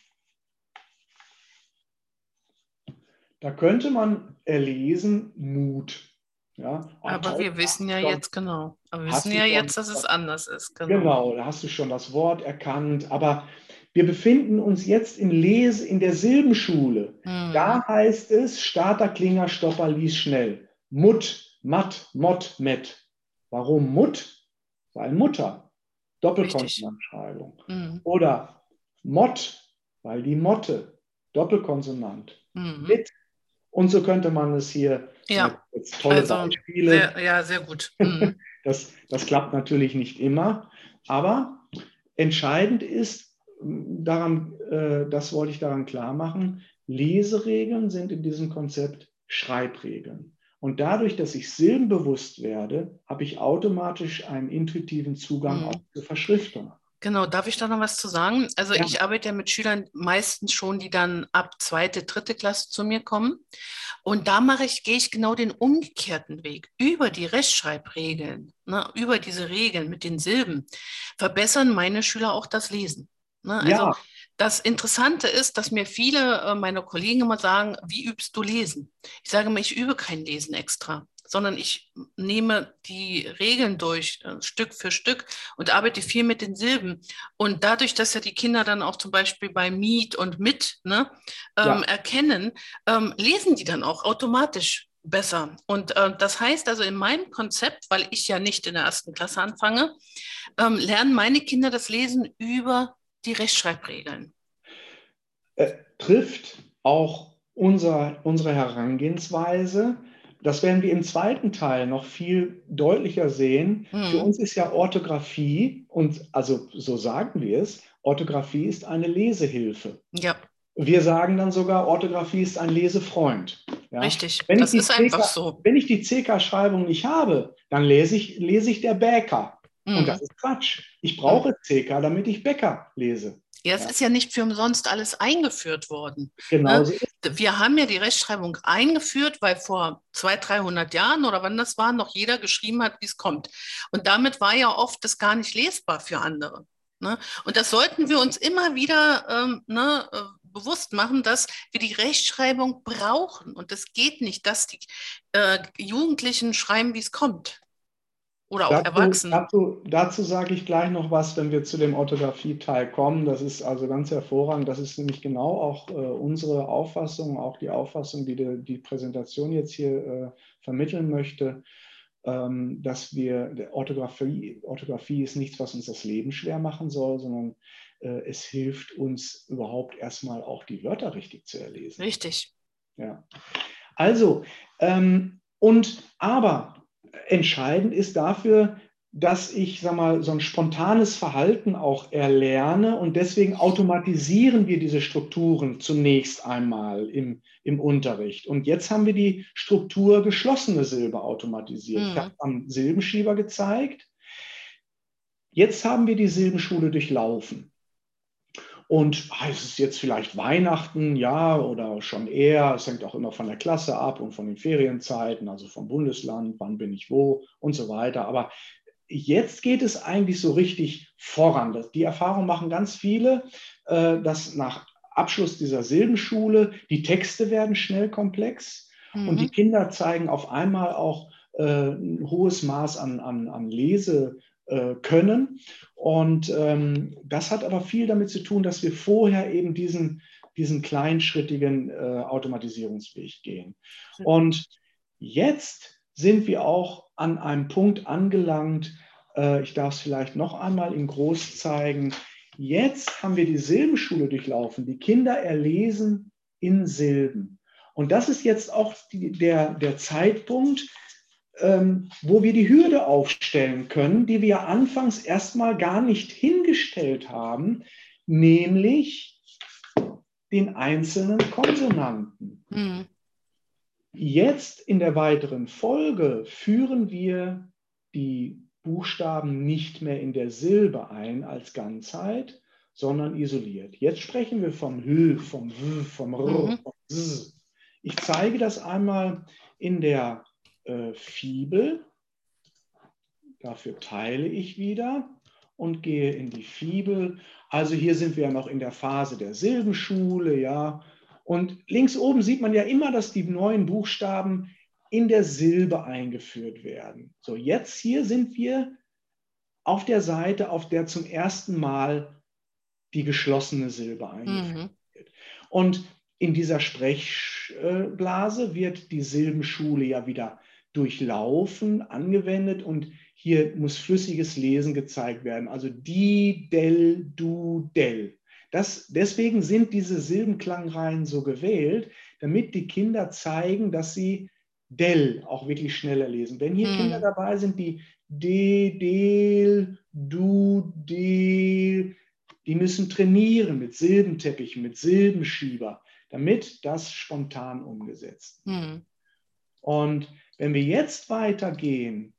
da könnte man erlesen Mut. Ja, aber wir wissen ja jetzt genau. Aber wir wissen ja jetzt, dass es anders ist. Genau. genau, da hast du schon das Wort erkannt. Aber wir befinden uns jetzt in Lese in der Silbenschule. Mhm. Da heißt es Starter, Klinger, Stopper, lies schnell. Mut, Matt, Mott, Met. Warum Mut? Weil Mutter. Doppelkonsonantschreibung. Mhm. Oder Mott, weil die Motte. Doppelkonsonant. Mhm. Mit. Und so könnte man es hier ja. Jetzt tolle also, Beispiele. Sehr, ja, sehr gut. Mhm. Das, das klappt natürlich nicht immer, aber entscheidend ist, daran, äh, das wollte ich daran klar machen, Leseregeln sind in diesem Konzept Schreibregeln. Und dadurch, dass ich silbenbewusst werde, habe ich automatisch einen intuitiven Zugang mhm. auch zur Verschriftung. Genau, darf ich da noch was zu sagen? Also Ja. ich arbeite ja mit Schülern meistens schon, die dann ab zweite, dritte Klasse zu mir kommen. Und da mache ich, gehe ich genau den umgekehrten Weg. Über die Rechtschreibregeln, ne, über diese Regeln mit den Silben, verbessern meine Schüler auch das Lesen. Ne? Also Ja, das Interessante ist, dass mir viele äh, meiner Kollegen immer sagen, wie übst du Lesen? Ich sage immer, ich übe kein Lesen extra, sondern ich nehme die Regeln durch, äh, Stück für Stück und arbeite viel mit den Silben. Und dadurch, dass ja die Kinder dann auch zum Beispiel bei Miet und Mit ne, ja. ähm, erkennen, ähm, lesen die dann auch automatisch besser. Und äh, das heißt also in meinem Konzept, weil ich ja nicht in der ersten Klasse anfange, ähm, lernen meine Kinder das Lesen über die Rechtschreibregeln. äh, trifft auch unser, unsere Herangehensweise. Das werden wir im zweiten Teil noch viel deutlicher sehen. Für Mhm. uns ist ja Orthographie, und also so sagen wir es, Orthographie ist eine Lesehilfe. Ja, Wir sagen dann sogar, Orthographie ist ein Lesefreund. Ja? richtig. Wenn Das ich die ist einfach CK so. Wenn ich die CK-Schreibung nicht habe, dann lese ich, lese ich der Bäcker. Und Mhm. das ist Quatsch. Ich brauche CK, damit ich Bäcker lese. Ja, es ist ja nicht für umsonst alles eingeführt worden. Genauso ist Wir haben ja die Rechtschreibung eingeführt, weil vor 200, 300 Jahren oder wann das war, noch jeder geschrieben hat, wie es kommt. Und damit war ja oft das gar nicht lesbar für andere. Ne? Und das sollten wir uns immer wieder ähm, ne, äh, bewusst machen, dass wir die Rechtschreibung brauchen. Und es geht nicht, dass die äh, Jugendlichen schreiben, wie es kommt. Oder auch Dazu, Erwachsene. dazu, dazu sage ich gleich noch was, wenn wir zu dem Orthographie-Teil kommen. Das ist also ganz hervorragend. Das ist nämlich genau auch äh, unsere Auffassung, auch die Auffassung, die die, die Präsentation jetzt hier äh, vermitteln möchte, ähm, dass wir, Orthographie, Orthographie ist nichts, was uns das Leben schwer machen soll, sondern äh, es hilft uns überhaupt erstmal auch die Wörter richtig zu erlesen. Richtig. Ja. Also, ähm, und aber entscheidend ist dafür, dass ich, sag mal, so ein spontanes Verhalten auch erlerne und deswegen automatisieren wir diese Strukturen zunächst einmal im, im Unterricht. Und jetzt haben wir die Struktur geschlossene Silbe automatisiert. Ich Mhm. habe am Silbenschieber gezeigt. Jetzt haben wir die Silbenschule durchlaufen. Und ah, es ist jetzt vielleicht Weihnachten, ja, oder schon eher. Es hängt auch immer von der Klasse ab und von den Ferienzeiten, also vom Bundesland, wann bin ich wo und so weiter. Aber jetzt geht es eigentlich so richtig voran. Die Erfahrung machen ganz viele, äh, dass nach Abschluss dieser Silbenschule die Texte werden schnell komplex und die Mhm. Kinder zeigen auf einmal auch äh, ein hohes Maß an, an, an Lese können. Und ähm, das hat aber viel damit zu tun, dass wir vorher eben diesen, diesen kleinschrittigen äh, Automatisierungsweg gehen. Und jetzt sind wir auch an einem Punkt angelangt, äh, ich darf es vielleicht noch einmal in groß zeigen. Jetzt haben wir die Silbenschule durchlaufen. Die Kinder erlesen in Silben. Und das ist jetzt auch die, der, der Zeitpunkt, ähm, wo wir die Hürde aufstellen können, die wir anfangs erstmal gar nicht hingestellt haben, nämlich den einzelnen Konsonanten. Mhm. Jetzt in der weiteren Folge führen wir die Buchstaben nicht mehr in der Silbe ein als Ganzheit, sondern isoliert. Jetzt sprechen wir vom H, vom W, vom R, Mhm. vom S. Ich zeige das einmal in der äh, Fibel. Dafür teile ich wieder und gehe in die Fibel. Also hier sind wir noch in der Phase der Silbenschule, ja. Und links oben sieht man ja immer, dass die neuen Buchstaben in der Silbe eingeführt werden. So, jetzt hier sind wir auf der Seite, auf der zum ersten Mal die geschlossene Silbe eingeführt Mhm. wird. Und in dieser Sprechblase wird die Silbenschule ja wieder durchlaufen, angewendet und hier muss flüssiges Lesen gezeigt werden. Also die, del, du, del. Das, deswegen sind diese Silbenklangreihen so gewählt, damit die Kinder zeigen, dass sie del auch wirklich schneller lesen. Wenn hier Hm. Kinder dabei sind, die de, del, du, del, die müssen trainieren mit Silbenteppichen, mit Silbenschieber, damit das spontan umgesetzt wird. Mhm. Und wenn wir jetzt weitergehen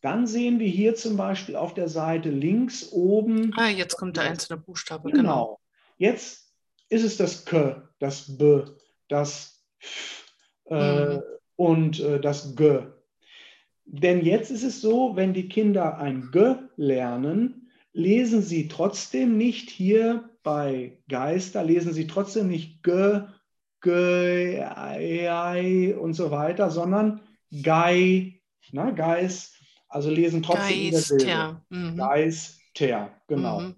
dann sehen wir hier zum Beispiel auf der Seite links oben. Ah, jetzt kommt der einzelne Buchstabe. Genau. genau. Jetzt ist es das K, das B, das F äh, mhm. und äh, das G. Denn jetzt ist es so, wenn die Kinder ein G lernen, lesen sie trotzdem nicht hier bei Geister, lesen sie trotzdem nicht G, G, I, und so weiter, sondern Gei, ne, Geis, also lesen trotzdem Geister. in der Mhm. Geister, genau. Mhm.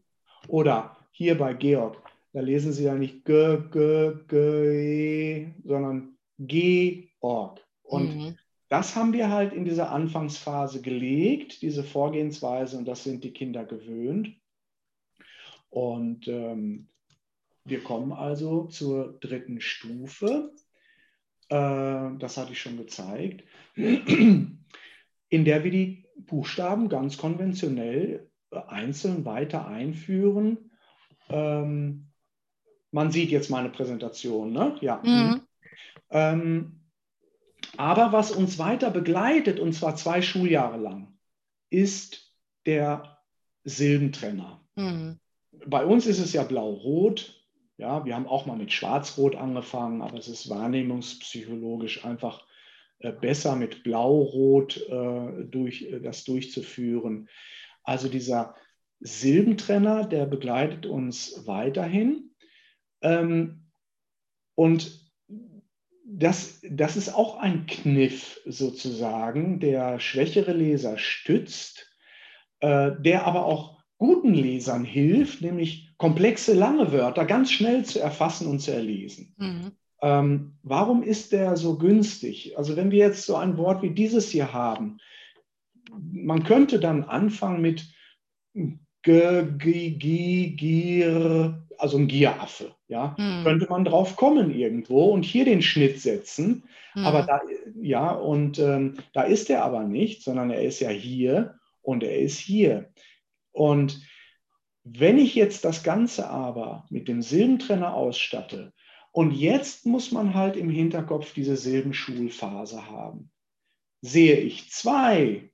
Oder hier bei Georg, da lesen sie ja nicht G, G, G, sondern Georg. Und mhm. das haben wir halt in dieser Anfangsphase gelegt, diese Vorgehensweise, und das sind die Kinder gewöhnt. Und ähm, wir kommen also zur dritten Stufe. Äh, das hatte ich schon gezeigt, in der wir die Buchstaben ganz konventionell einzeln weiter einführen. Ähm, man sieht jetzt meine Präsentation, ne? Ja. Mhm. Ähm, aber was uns weiter begleitet, und zwar zwei Schuljahre lang, ist der Silbentrenner. Mhm. Bei uns ist es ja blau-rot. Ja, wir haben auch mal mit Schwarz-Rot angefangen, aber es ist wahrnehmungspsychologisch einfach besser mit Blau-Rot äh, durch, äh, das durchzuführen. Also dieser Silbentrenner, der begleitet uns weiterhin. Ähm, und das, das ist auch ein Kniff sozusagen, der schwächere Leser stützt, äh, der aber auch guten Lesern hilft, nämlich komplexe, lange Wörter ganz schnell zu erfassen und zu erlesen. Mhm. Ähm, warum ist der so günstig? Also wenn wir jetzt so ein Wort wie dieses hier haben, man könnte dann anfangen mit G, G, G, Gier, also ein Gieraffe. Ja, mhm. könnte man drauf kommen irgendwo und hier den Schnitt setzen. Mhm. Aber da, ja, und ähm, da ist er aber nicht, sondern er ist ja hier und er ist hier. Und wenn ich jetzt das Ganze aber mit dem Silbentrenner ausstatte, und jetzt muss man halt im Hinterkopf diese Silbenschulphase haben. Sehe ich zwei,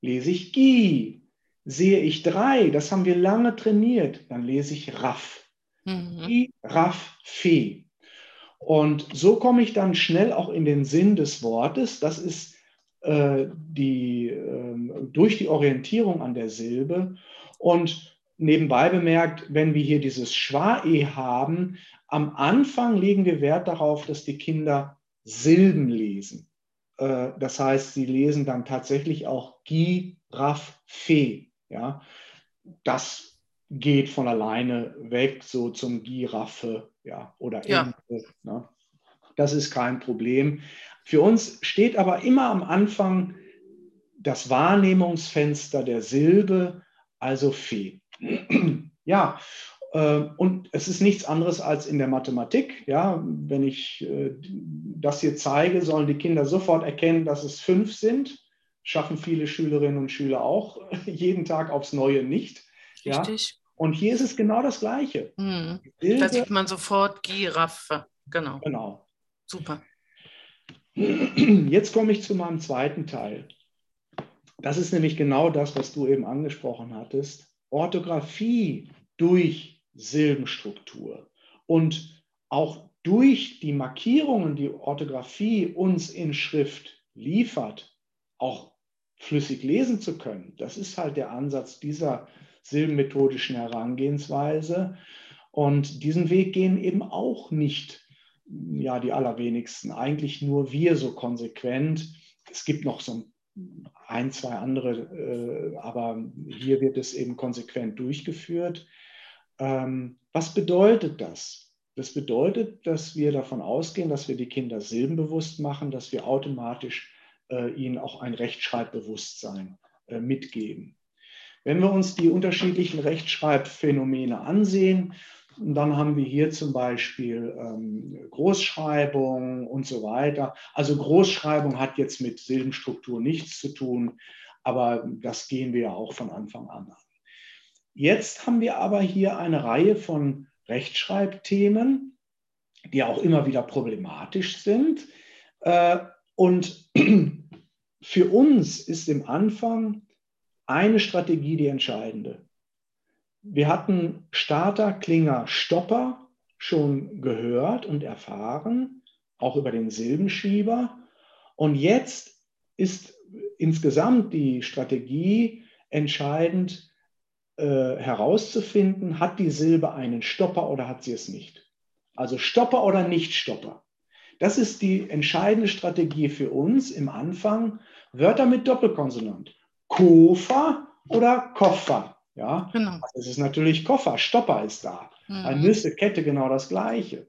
lese ich Gi. Sehe ich drei, das haben wir lange trainiert, dann lese ich Raff. Mhm. Gi, Raff, Fe. Und so komme ich dann schnell auch in den Sinn des Wortes. Das ist äh, die, äh, durch die Orientierung an der Silbe. Und nebenbei bemerkt, wenn wir hier dieses Schwa-E haben, am Anfang legen wir Wert darauf, dass die Kinder Silben lesen. Äh, das heißt, sie lesen dann tatsächlich auch Gi, Raf, Fe. Ja? Das geht von alleine weg, so zum Giraffe ja, oder ja. Ente. Ne? Das ist kein Problem. Für uns steht aber immer am Anfang das Wahrnehmungsfenster der Silbe, also Fee. Ja, und es ist nichts anderes als in der Mathematik. Ja, wenn ich äh, das hier zeige, sollen die Kinder sofort erkennen, dass es fünf sind. Schaffen viele Schülerinnen und Schüler auch jeden Tag aufs Neue nicht. Richtig. Ja? Und hier ist es genau das Gleiche. Mhm. Da sieht man sofort Giraffe. Genau. Genau. Super. Jetzt komme ich zu meinem zweiten Teil. Das ist nämlich genau das, was du eben angesprochen hattest. Orthographie durch Silbenstruktur und auch durch die Markierungen, die Orthographie uns in Schrift liefert, auch flüssig lesen zu können. Das ist halt der Ansatz dieser silbenmethodischen Herangehensweise. Und diesen Weg gehen eben auch nicht ja die allerwenigsten, eigentlich nur wir so konsequent. Es gibt noch so ein, zwei andere, äh, aber hier wird es eben konsequent durchgeführt. Ähm, was bedeutet das? Das bedeutet, dass wir davon ausgehen, dass wir die Kinder silbenbewusst machen, dass wir automatisch äh, ihnen auch ein Rechtschreibbewusstsein äh, mitgeben. Wenn wir uns die unterschiedlichen Rechtschreibphänomene ansehen, dann haben wir hier zum Beispiel ähm, Großschreibung und so weiter. Also Großschreibung hat jetzt mit Silbenstruktur nichts zu tun, aber das gehen wir ja auch von Anfang an an. Jetzt haben wir aber hier eine Reihe von Rechtschreibthemen, die auch immer wieder problematisch sind. Äh, und für uns ist im Anfang eine Strategie die entscheidende. Wir hatten Starter, Klinger, Stopper schon gehört und erfahren, auch über den Silbenschieber. Und jetzt ist insgesamt die Strategie entscheidend äh, herauszufinden, hat die Silbe einen Stopper oder hat sie es nicht. Also Stopper oder Nicht-Stopper. Das ist die entscheidende Strategie für uns im Anfang. Wörter mit Doppelkonsonant. Kofa oder Koffer. Ja, genau. Also es ist natürlich Koffer, Stopper ist da. Mhm. Eine Nüsse, Kette, genau das Gleiche.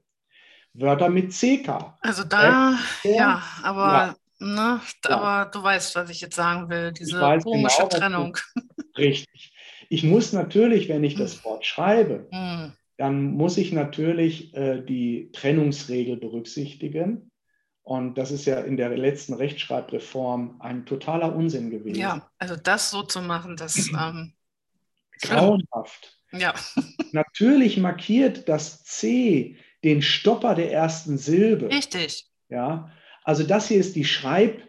Wörter mit CK. Also da, äh, ja, aber, ja. Ne, ja. aber du weißt, was ich jetzt sagen will, diese komische genau, Trennung. richtig. Ich muss natürlich, wenn ich das Wort schreibe, mhm dann muss ich natürlich äh, die Trennungsregel berücksichtigen. Und das ist ja in der letzten Rechtschreibreform ein totaler Unsinn gewesen. Ja, also das so zu machen, das ähm, grauenhaft. Ja. Natürlich markiert das C den Stopper der ersten Silbe. Richtig. Ja, also das hier ist die Schreib,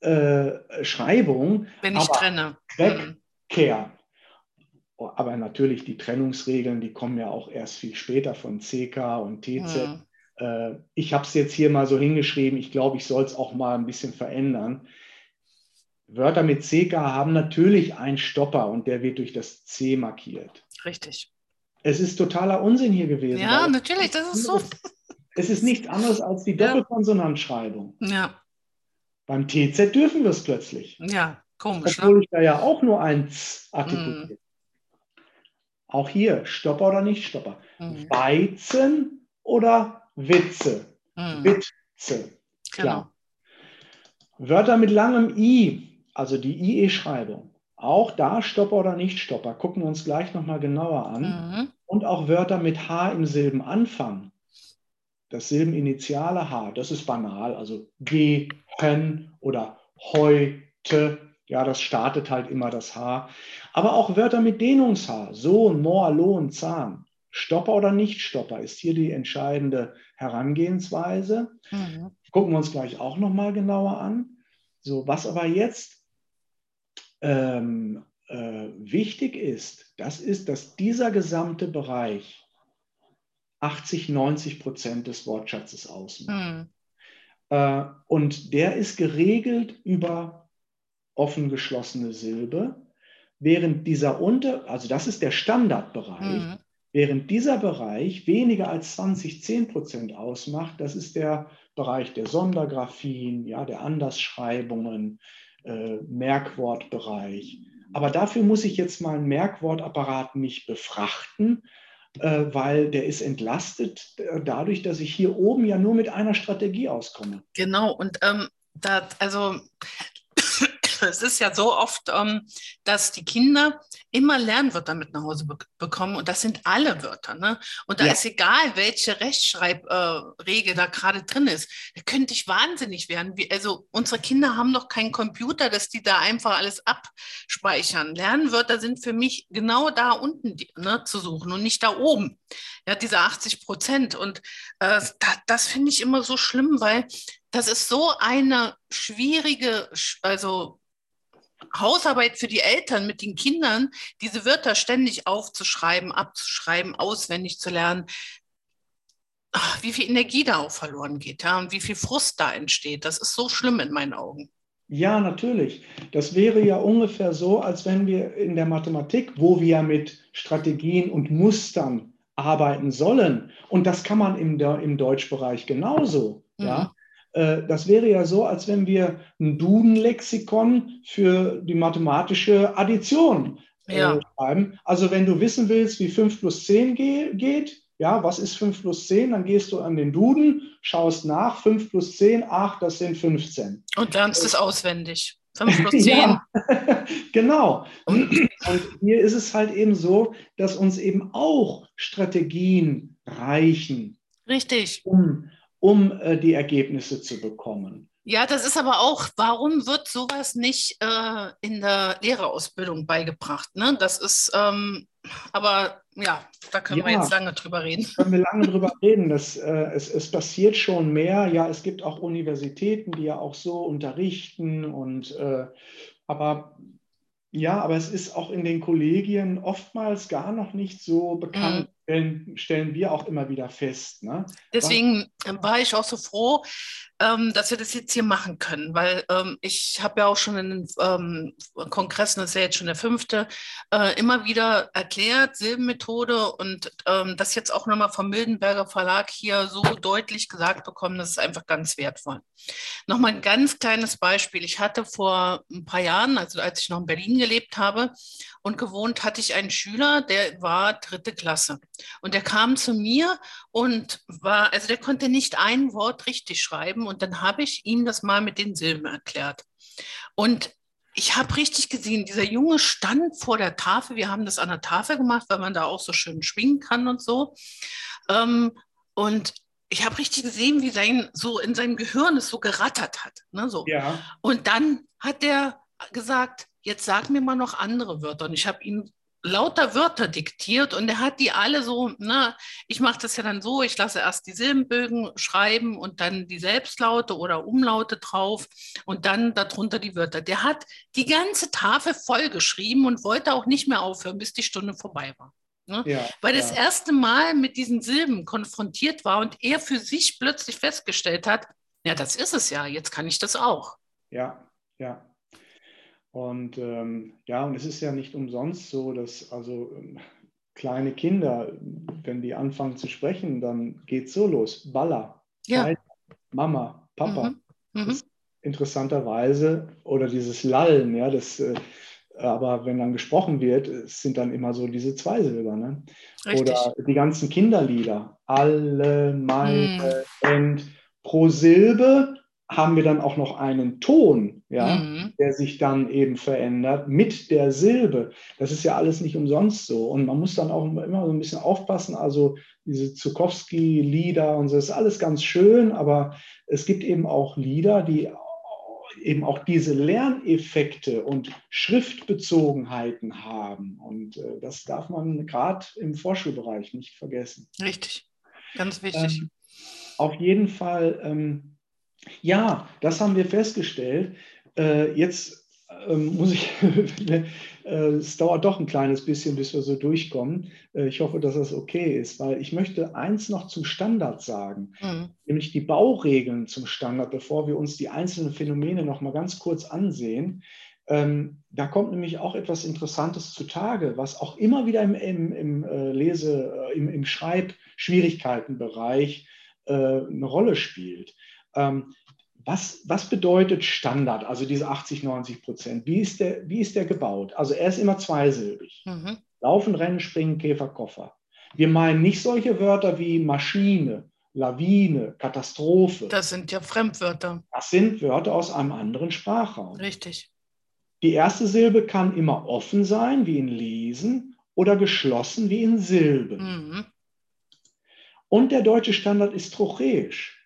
äh, Schreibung. Wenn ich trenne. Wegkehr. Aber natürlich die Trennungsregeln, die kommen ja auch erst viel später von CK und TZ. Mhm. Äh, ich habe es jetzt hier mal so hingeschrieben. Ich glaube, ich soll es auch mal ein bisschen verändern. Wörter mit CK haben natürlich einen Stopper und der wird durch das C markiert. Richtig. Es ist totaler Unsinn hier gewesen. Ja, natürlich, das ist so. Es ist nichts anderes als die Doppelkonsonantschreibung. Ja. Beim TZ dürfen wir es plötzlich. Ja, komisch. Obwohl ne? ich da ja auch nur ein Z artikuliere. Auch hier, Stopper oder nicht Stopper. Mhm. Weizen oder Witze. Mhm. Witze. Klar. Genau. Wörter mit langem I, also die IE-Schreibung. Auch da Stopper oder nicht Stopper. Gucken wir uns gleich nochmal genauer an. Mhm. Und auch Wörter mit H im Silbenanfang. Das Silbeninitiale H, das ist banal. Also gehen oder heute ja, das startet halt immer das H. Aber auch Wörter mit Dehnungs-H. Sohn, Moor, Lohn, Zahn. Stopper oder Nicht-Stopper ist hier die entscheidende Herangehensweise. Mhm. Gucken wir uns gleich auch nochmal genauer an. So, was aber jetzt ähm, äh, wichtig ist, das ist, dass dieser gesamte Bereich 80, 90 Prozent des Wortschatzes ausmacht. Mhm. Äh, und der ist geregelt über offen geschlossene Silbe, während dieser Unter, also das ist der Standardbereich, mhm. während dieser Bereich weniger als 20, 10 Prozent ausmacht, das ist der Bereich der Sondergraphien, ja, der Andersschreibungen, äh, Merkwortbereich. Aber dafür muss ich jetzt mal einen Merkwortapparat nicht befrachten, äh, weil der ist entlastet äh, dadurch, dass ich hier oben ja nur mit einer Strategie auskomme. Genau, und ähm, da, also es ist ja so oft, ähm, dass die Kinder immer Lernwörter mit nach Hause be bekommen und das sind alle Wörter. Ne? Und da ja. ist egal, welche Rechtschreibregel äh, da gerade drin ist. Da könnte ich wahnsinnig werden. Wie, also unsere Kinder haben doch keinen Computer, dass die da einfach alles abspeichern. Lernwörter sind für mich genau da unten ne, zu suchen und nicht da oben. Ja, diese 80 Prozent. Und äh, da, das finde ich immer so schlimm, weil das ist so eine schwierige, also Hausarbeit für die Eltern mit den Kindern, diese Wörter ständig aufzuschreiben, abzuschreiben, auswendig zu lernen. Ach, wie viel Energie da auch verloren geht ja, und wie viel Frust da entsteht. Das ist so schlimm in meinen Augen. Ja, natürlich. Das wäre ja ungefähr so, als wenn wir in der Mathematik, wo wir ja mit Strategien und Mustern arbeiten sollen, und das kann man im, im Deutschbereich genauso, mhm. ja, das wäre ja so, als wenn wir ein Duden-Lexikon für die mathematische Addition äh, ja. schreiben. Also wenn du wissen willst, wie 5 plus 10 ge geht, ja, was ist 5 plus 10? Dann gehst du an den Duden, schaust nach, 5 plus 10, ach, das sind 15. Und lernst es auswendig. 5 plus 10. ja, genau. Und hier ist es halt eben so, dass uns eben auch Strategien reichen. Richtig. Um um äh, die Ergebnisse zu bekommen. Ja, das ist aber auch, warum wird sowas nicht äh, in der Lehrerausbildung beigebracht? Ne? Das ist, ähm, Aber ja, da können ja, wir jetzt lange drüber reden. Können wir lange drüber reden. Das, äh, es, es passiert schon mehr. Ja, es gibt auch Universitäten, die ja auch so unterrichten. Und, äh, aber ja, aber es ist auch in den Kollegien oftmals gar noch nicht so bekannt. Mhm stellen, wir auch immer wieder fest. Ne? Deswegen war ich auch so froh, ähm, dass wir das jetzt hier machen können, weil ähm, ich habe ja auch schon in den ähm, Kongressen, das ist ja jetzt schon der fünfte, äh, immer wieder erklärt, Silbenmethode und ähm, das jetzt auch nochmal vom Mildenberger Verlag hier so deutlich gesagt bekommen, das ist einfach ganz wertvoll. Nochmal ein ganz kleines Beispiel. Ich hatte vor ein paar Jahren, also als ich noch in Berlin gelebt habe und gewohnt, hatte ich einen Schüler, der war dritte Klasse. Und der kam zu mir und war, also der konnte nicht ein Wort richtig schreiben. Und dann habe ich ihm das mal mit den Silben erklärt. Und ich habe richtig gesehen, dieser Junge stand vor der Tafel. Wir haben das an der Tafel gemacht, weil man da auch so schön schwingen kann und so. Ähm, und ich habe richtig gesehen, wie sein so in seinem Gehirn es so gerattert hat. Ne, so. Ja. Und dann hat er gesagt, jetzt sag mir mal noch andere Wörter. Und ich habe ihm lauter Wörter diktiert und er hat die alle so, na, ich mache das ja dann so, ich lasse erst die Silbenbögen schreiben und dann die Selbstlaute oder Umlaute drauf und dann darunter die Wörter. Der hat die ganze Tafel voll geschrieben und wollte auch nicht mehr aufhören, bis die Stunde vorbei war. Ne? Ja, Weil ja. das erste Mal mit diesen Silben konfrontiert war und er für sich plötzlich festgestellt hat, ja, das ist es ja, jetzt kann ich das auch. Ja, ja. Und ähm, ja, und es ist ja nicht umsonst so, dass also ähm, kleine Kinder, wenn die anfangen zu sprechen, dann geht es so los. Balla, ja. Mama, Papa. Mhm. Mhm. Interessanterweise, oder dieses Lallen, ja, das, äh, aber wenn dann gesprochen wird, sind dann immer so diese Zweisilber. Ne? Oder die ganzen Kinderlieder. Alle, meine, mhm. End. Pro Silbe haben wir dann auch noch einen Ton, ja, mhm. der sich dann eben verändert mit der Silbe. Das ist ja alles nicht umsonst so. Und man muss dann auch immer so ein bisschen aufpassen. Also diese Zukowski-Lieder und so, das ist alles ganz schön, aber es gibt eben auch Lieder, die eben auch diese Lerneffekte und Schriftbezogenheiten haben. Und äh, das darf man gerade im Vorschulbereich nicht vergessen. Richtig, ganz wichtig. Ähm, auf jeden Fall. Ähm, ja, das haben wir festgestellt. Äh, jetzt ähm, muss ich, äh, es dauert doch ein kleines bisschen, bis wir so durchkommen. Äh, ich hoffe, dass das okay ist, weil ich möchte eins noch zum Standard sagen, mhm. nämlich die Bauregeln zum Standard, bevor wir uns die einzelnen Phänomene noch mal ganz kurz ansehen. Ähm, da kommt nämlich auch etwas Interessantes zutage, was auch immer wieder im, im, im äh, Lese-, im, im Schreibschwierigkeitenbereich eine Rolle spielt. Was, was bedeutet Standard, also diese 80, 90 Prozent? Wie ist, der, wie ist der gebaut? Also er ist immer zweisilbig. Mhm. Laufen, Rennen, Springen, Käfer, Koffer. Wir meinen nicht solche Wörter wie Maschine, Lawine, Katastrophe. Das sind ja Fremdwörter. Das sind Wörter aus einem anderen Sprachraum. Richtig. Die erste Silbe kann immer offen sein, wie in Lesen, oder geschlossen, wie in Silben. Mhm. Und der deutsche Standard ist trochäisch.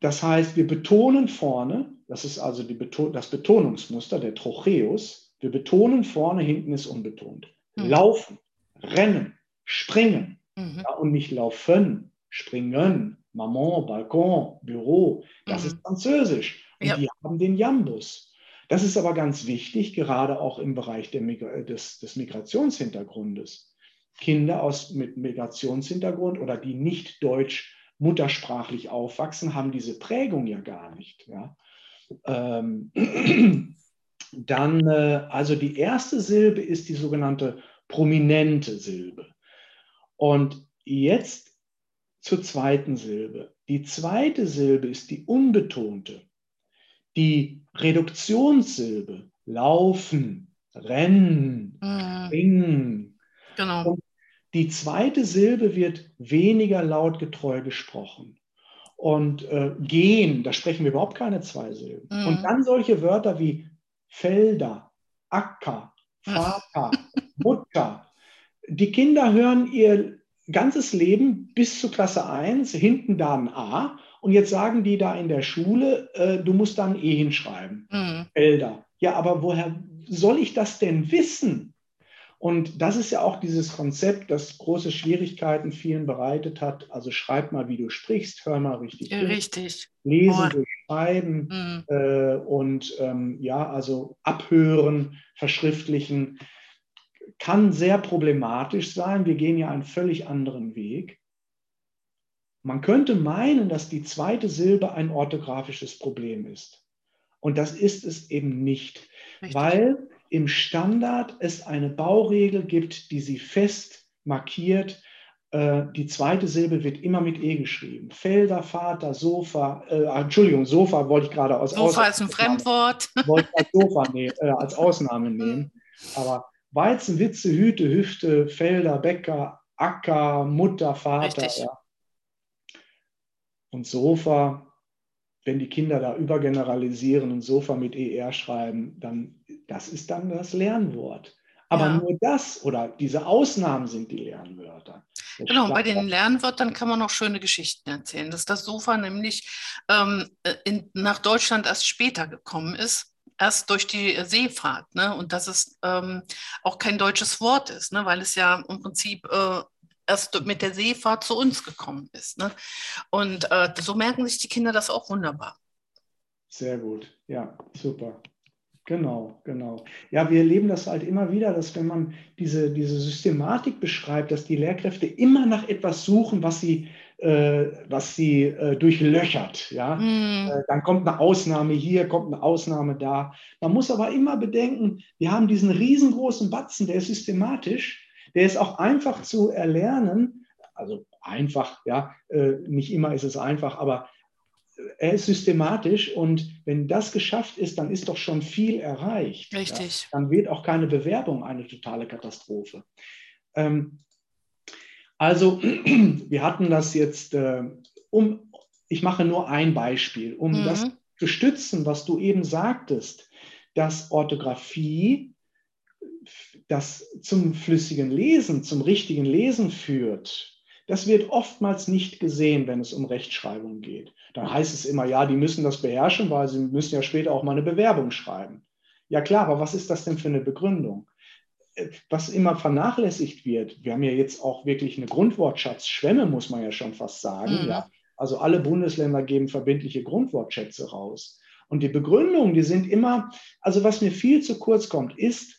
Das heißt, wir betonen vorne, das ist also Beton das Betonungsmuster, der Trocheus, wir betonen vorne, hinten ist unbetont. Mhm. Laufen, rennen, springen mhm. ja, und nicht laufen, springen, Maman, Balkon, Büro, das mhm. ist Französisch. Und ja. die haben den Jambus. Das ist aber ganz wichtig, gerade auch im Bereich des, des Migrationshintergrundes. Kinder aus, mit Migrationshintergrund oder die nicht deutsch muttersprachlich aufwachsen, haben diese Prägung ja gar nicht. Ja. Ähm, dann, äh, also die erste Silbe ist die sogenannte prominente Silbe. Und jetzt zur zweiten Silbe. Die zweite Silbe ist die unbetonte. Die Reduktionssilbe, laufen, rennen, mhm. springen. Genau. Und die zweite Silbe wird weniger lautgetreu gesprochen. Und äh, gehen, da sprechen wir überhaupt keine zwei Silben. Mhm. Und dann solche Wörter wie Felder, Acker, Vater, Mutter. Die Kinder hören ihr ganzes Leben bis zur Klasse 1, hinten da ein A. Und jetzt sagen die da in der Schule, äh, du musst da ein E hinschreiben. Mhm. Felder. Ja, aber woher soll ich das denn wissen? Und das ist ja auch dieses Konzept, das große Schwierigkeiten vielen bereitet hat. Also schreib mal, wie du sprichst, hör mal richtig. Richtig. Lesen durch Schreiben mhm. äh, und ähm, ja, also abhören, verschriftlichen, kann sehr problematisch sein. Wir gehen ja einen völlig anderen Weg. Man könnte meinen, dass die zweite Silbe ein orthografisches Problem ist. Und das ist es eben nicht, Richtig. weil im Standard es eine Bauregel gibt, die sie fest markiert. Äh, die zweite Silbe wird immer mit E geschrieben. Felder, Vater, Sofa, äh, Entschuldigung, Sofa wollte ich gerade aus Sofa Aus ist ein Fremdwort. Wollte ich als Sofa ne äh, als Ausnahme nehmen. Aber Weizen, Witze, Hüte, Hüfte, Felder, Bäcker, Acker, Mutter, Vater. Ja. Und Sofa, wenn die Kinder da übergeneralisieren und Sofa mit ER schreiben, dann das ist dann das Lernwort. Aber ja. nur das oder diese Ausnahmen sind die Lernwörter. Das genau, bei den Lernwörtern kann man auch schöne Geschichten erzählen, dass das Sofa nämlich ähm, in, nach Deutschland erst später gekommen ist, erst durch die Seefahrt. Ne? Und dass es ähm, auch kein deutsches Wort ist, ne? weil es ja im Prinzip äh, erst mit der Seefahrt zu uns gekommen ist. Ne? Und äh, so merken sich die Kinder das auch wunderbar. Sehr gut, ja, super. Genau, genau. Ja, wir erleben das halt immer wieder, dass wenn man diese, diese Systematik beschreibt, dass die Lehrkräfte immer nach etwas suchen, was sie, äh, was sie äh, durchlöchert. Ja? Mm. Äh, dann kommt eine Ausnahme hier, kommt eine Ausnahme da. Man muss aber immer bedenken, wir haben diesen riesengroßen Batzen, der ist systematisch, der ist auch einfach zu erlernen. Also einfach, ja, äh, nicht immer ist es einfach, aber er ist systematisch und wenn das geschafft ist, dann ist doch schon viel erreicht. Richtig. Ja? Dann wird auch keine Bewerbung eine totale Katastrophe. Ähm, also, wir hatten das jetzt, äh, um, ich mache nur ein Beispiel, um mhm. das zu stützen, was du eben sagtest, dass Orthographie das zum flüssigen Lesen, zum richtigen Lesen führt. Das wird oftmals nicht gesehen, wenn es um Rechtschreibung geht. Dann heißt es immer, ja, die müssen das beherrschen, weil sie müssen ja später auch mal eine Bewerbung schreiben. Ja klar, aber was ist das denn für eine Begründung? Äh, was immer vernachlässigt wird, wir haben ja jetzt auch wirklich eine Grundwortschatzschwemme, muss man ja schon fast sagen. Mhm. Ja. Also alle Bundesländer geben verbindliche Grundwortschätze raus. Und die Begründungen, die sind immer, also was mir viel zu kurz kommt, ist,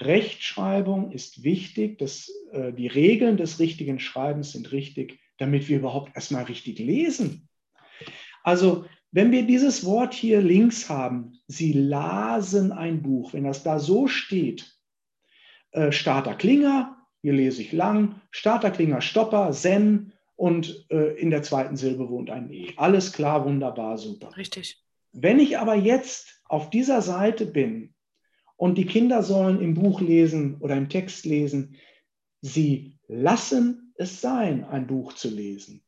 Rechtschreibung ist wichtig, dass, äh, die Regeln des richtigen Schreibens sind richtig, damit wir überhaupt erstmal richtig lesen. Also wenn wir dieses Wort hier links haben, sie lasen ein Buch, wenn das da so steht, äh, Starter Klinger, hier lese ich lang, Starter Klinger Stopper, Sen und äh, in der zweiten Silbe wohnt ein E. Alles klar, wunderbar, super. Richtig. Wenn ich aber jetzt auf dieser Seite bin und die Kinder sollen im Buch lesen oder im Text lesen, sie lassen es sein, ein Buch zu lesen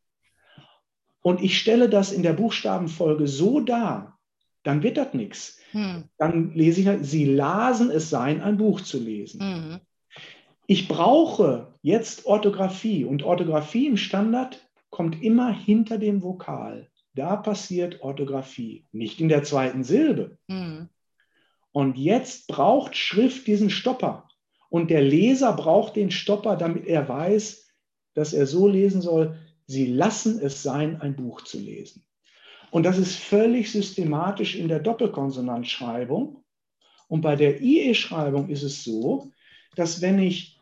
und ich stelle das in der Buchstabenfolge so dar, dann wird das nichts. Hm. Dann lese ich, halt, Sie lasen es sein, ein Buch zu lesen. Hm. Ich brauche jetzt Orthographie und Orthographie im Standard kommt immer hinter dem Vokal. Da passiert Orthographie, nicht in der zweiten Silbe. Hm. Und jetzt braucht Schrift diesen Stopper. Und der Leser braucht den Stopper, damit er weiß, dass er so lesen soll, Sie lassen es sein, ein Buch zu lesen. Und das ist völlig systematisch in der Doppelkonsonantschreibung. Und bei der IE-Schreibung ist es so, dass wenn ich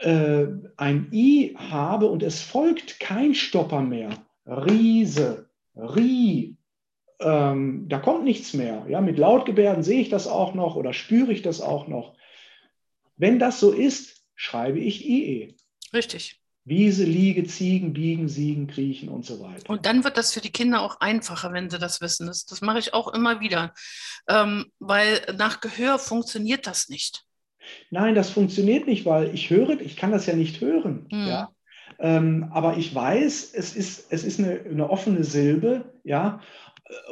äh, ein I habe und es folgt kein Stopper mehr, Riese, Rie, ähm, da kommt nichts mehr. Ja, mit Lautgebärden sehe ich das auch noch oder spüre ich das auch noch. Wenn das so ist, schreibe ich IE. Richtig. Wiese, Liege, Ziegen, Biegen, Siegen, Kriechen und so weiter. Und dann wird das für die Kinder auch einfacher, wenn sie das wissen. Das, das mache ich auch immer wieder, ähm, weil nach Gehör funktioniert das nicht. Nein, das funktioniert nicht, weil ich höre, ich kann das ja nicht hören. Hm. Ja? Ähm, aber ich weiß, es ist, es ist eine, eine offene Silbe, ja,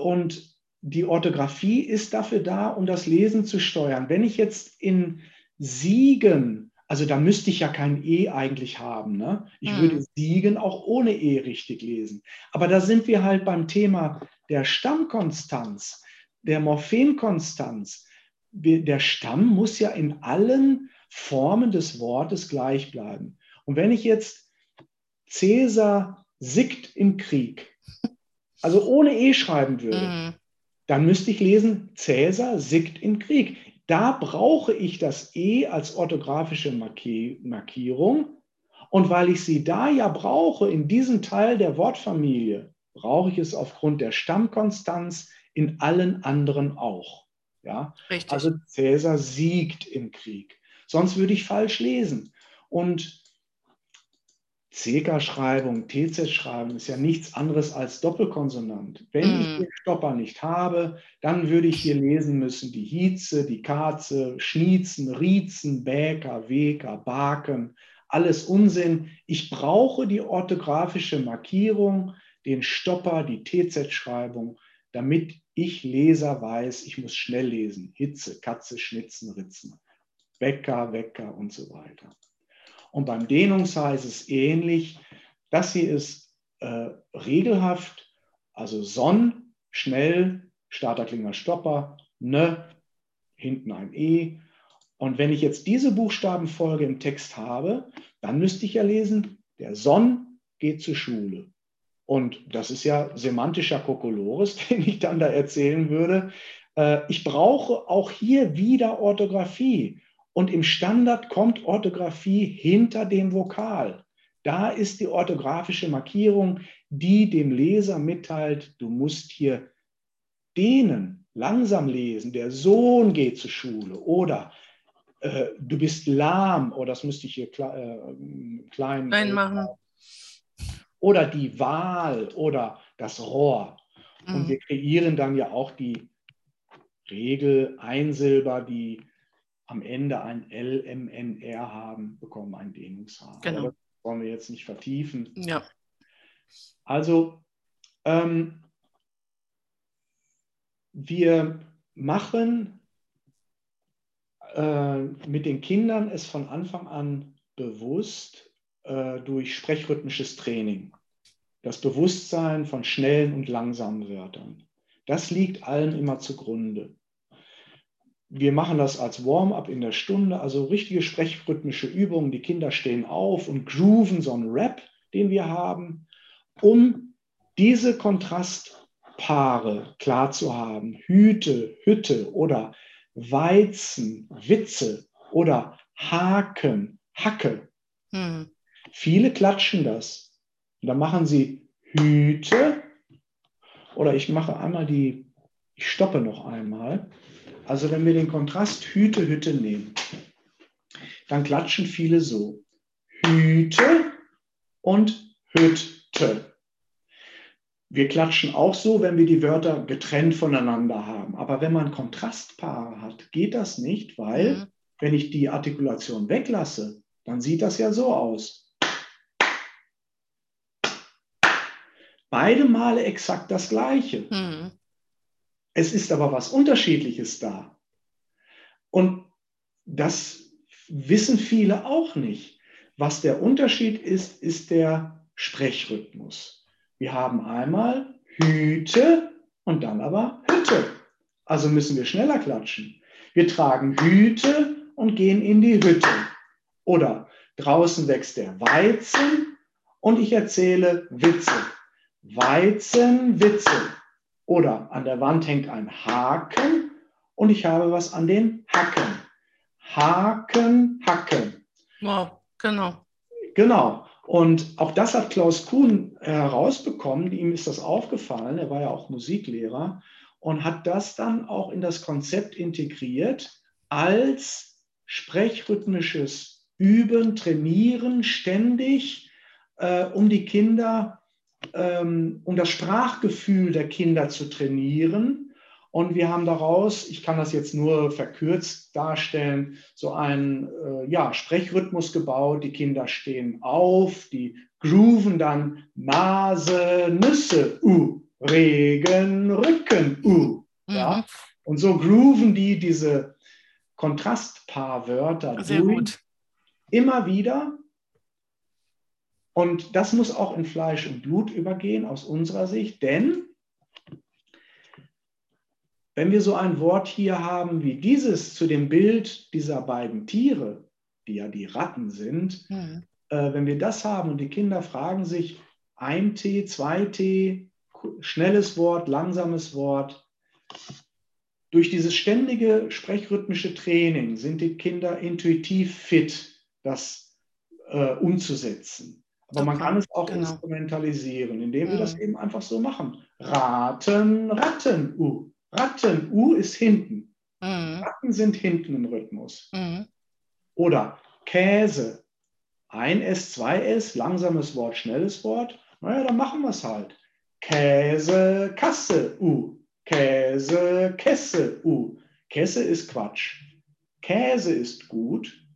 und die Orthographie ist dafür da, um das Lesen zu steuern. Wenn ich jetzt in Siegen also da müsste ich ja kein E eigentlich haben. Ne? Ich hm. würde Siegen auch ohne E richtig lesen. Aber da sind wir halt beim Thema der Stammkonstanz, der Morphenkonstanz. der Stamm muss ja in allen Formen des Wortes gleich bleiben. Und wenn ich jetzt Cäsar siegt im Krieg, also ohne E schreiben würde, mhm. dann müsste ich lesen, Cäsar siegt im Krieg. Da brauche ich das E als orthografische Markierung. Und weil ich sie da ja brauche, in diesem Teil der Wortfamilie, brauche ich es aufgrund der Stammkonstanz in allen anderen auch. Ja? Richtig. Also Cäsar siegt im Krieg. Sonst würde ich falsch lesen. Und CK-Schreibung, TZ-Schreibung ist ja nichts anderes als Doppelkonsonant. Wenn mm. ich mhm. den Stopper nicht habe, dann würde ich hier lesen müssen die Hieze, die Katze, Schniezen, Riezen, Bäker, Weker, Baken, alles Unsinn. Ich brauche die orthografische Markierung, den Stopper, die TZ-Schreibung, damit ich Leser weiß, ich muss schnell lesen. Hitze, Katze, Schnitzen, Ritzen, Bäcker, Wecker und so weiter. Und beim Dehnungshaar ist es ähnlich. Das hier ist äh, regelhaft, also Sonn, schnell, Starterklinger, Stopper, ne, hinten ein E. Und wenn ich jetzt diese Buchstabenfolge im Text habe, dann müsste ich ja lesen, der Sonn geht zur Schule. Und das ist ja semantischer Kokolores, den ich dann da erzählen würde. Äh, ich brauche auch hier wieder Orthographie. Und im Standard kommt Orthographie hinter dem Vokal. Da ist die orthografische Markierung, die dem Leser mitteilt, du musst hier dehnen, langsam lesen. Der Sohn geht zur Schule oder äh, du bist lahm, oder oh, das müsste ich hier äh, klein, klein machen oder die Wahl oder das Rohr. Mhm. Und wir kreieren dann ja auch die Regel Einsilber, die am Ende ein LMNR haben, bekommen ein Dehnungshaar. Genau. das wollen wir jetzt nicht vertiefen. Ja. Also ähm, wir machen äh, mit den Kindern es von Anfang an bewusst, äh, durch sprechrhythmisches Training. Das Bewusstsein von schnellen und langsamen Wörtern. Das liegt allen immer zugrunde. Wir machen das als Warm-up in der Stunde, also richtige sprechrhythmische Übungen. Die Kinder stehen auf und grooven so einen Rap, den wir haben, um diese Kontrastpaare klar zu haben. Hüte, Hütte oder Weizen, Witze oder Haken, Hacke. Hm. Viele klatschen das. Und dann machen sie Hüte. Oder ich mache einmal die, ich stoppe noch einmal. Also wenn wir den Kontrast Hüte, Hütte nehmen, dann klatschen viele so. Hüte und Hütte. Wir klatschen auch so, wenn wir die Wörter getrennt voneinander haben. Aber wenn man Kontrastpaare hat, geht das nicht, weil mhm. wenn ich die Artikulation weglasse, dann sieht das ja so aus. Beide Male exakt das Gleiche. Mhm. Es ist aber was Unterschiedliches da. Und das wissen viele auch nicht. Was der Unterschied ist, ist der Sprechrhythmus. Wir haben einmal Hüte und dann aber Hütte. Also müssen wir schneller klatschen. Wir tragen Hüte und gehen in die Hütte. Oder draußen wächst der Weizen und ich erzähle Witze. Weizenwitze. Oder an der Wand hängt ein Haken und ich habe was an den Hacken. Haken, Hacken. Wow, genau. Genau. Und auch das hat Klaus Kuhn herausbekommen. Ihm ist das aufgefallen. Er war ja auch Musiklehrer und hat das dann auch in das Konzept integriert als sprechrhythmisches Üben, Trainieren ständig, äh, um die Kinder ähm, um das Sprachgefühl der Kinder zu trainieren. Und wir haben daraus, ich kann das jetzt nur verkürzt darstellen, so einen äh, ja, Sprechrhythmus gebaut. Die Kinder stehen auf, die grooven dann Nase, Nüsse, U, Regen, Rücken, U. Ja? Mhm. Und so grooven die diese Kontrastpaarwörter Sehr durch. Gut. Immer wieder und das muss auch in Fleisch und Blut übergehen aus unserer Sicht, denn wenn wir so ein Wort hier haben wie dieses zu dem Bild dieser beiden Tiere, die ja die Ratten sind, mhm. äh, wenn wir das haben und die Kinder fragen sich, ein T, zwei T, schnelles Wort, langsames Wort, durch dieses ständige sprechrhythmische Training sind die Kinder intuitiv fit, das äh, umzusetzen. Aber man kann es auch genau. instrumentalisieren, indem mhm. wir das mhm. eben einfach so machen. Raten, Ratten, U. Ratten, U ist hinten. Mhm. Ratten sind hinten im Rhythmus. Mhm. Oder Käse. Ein S, zwei S, langsames Wort, schnelles Wort. Naja, dann machen wir es halt. Käse, Kasse, U. Käse, Kesse, U. Kesse ist Quatsch. Käse ist gut.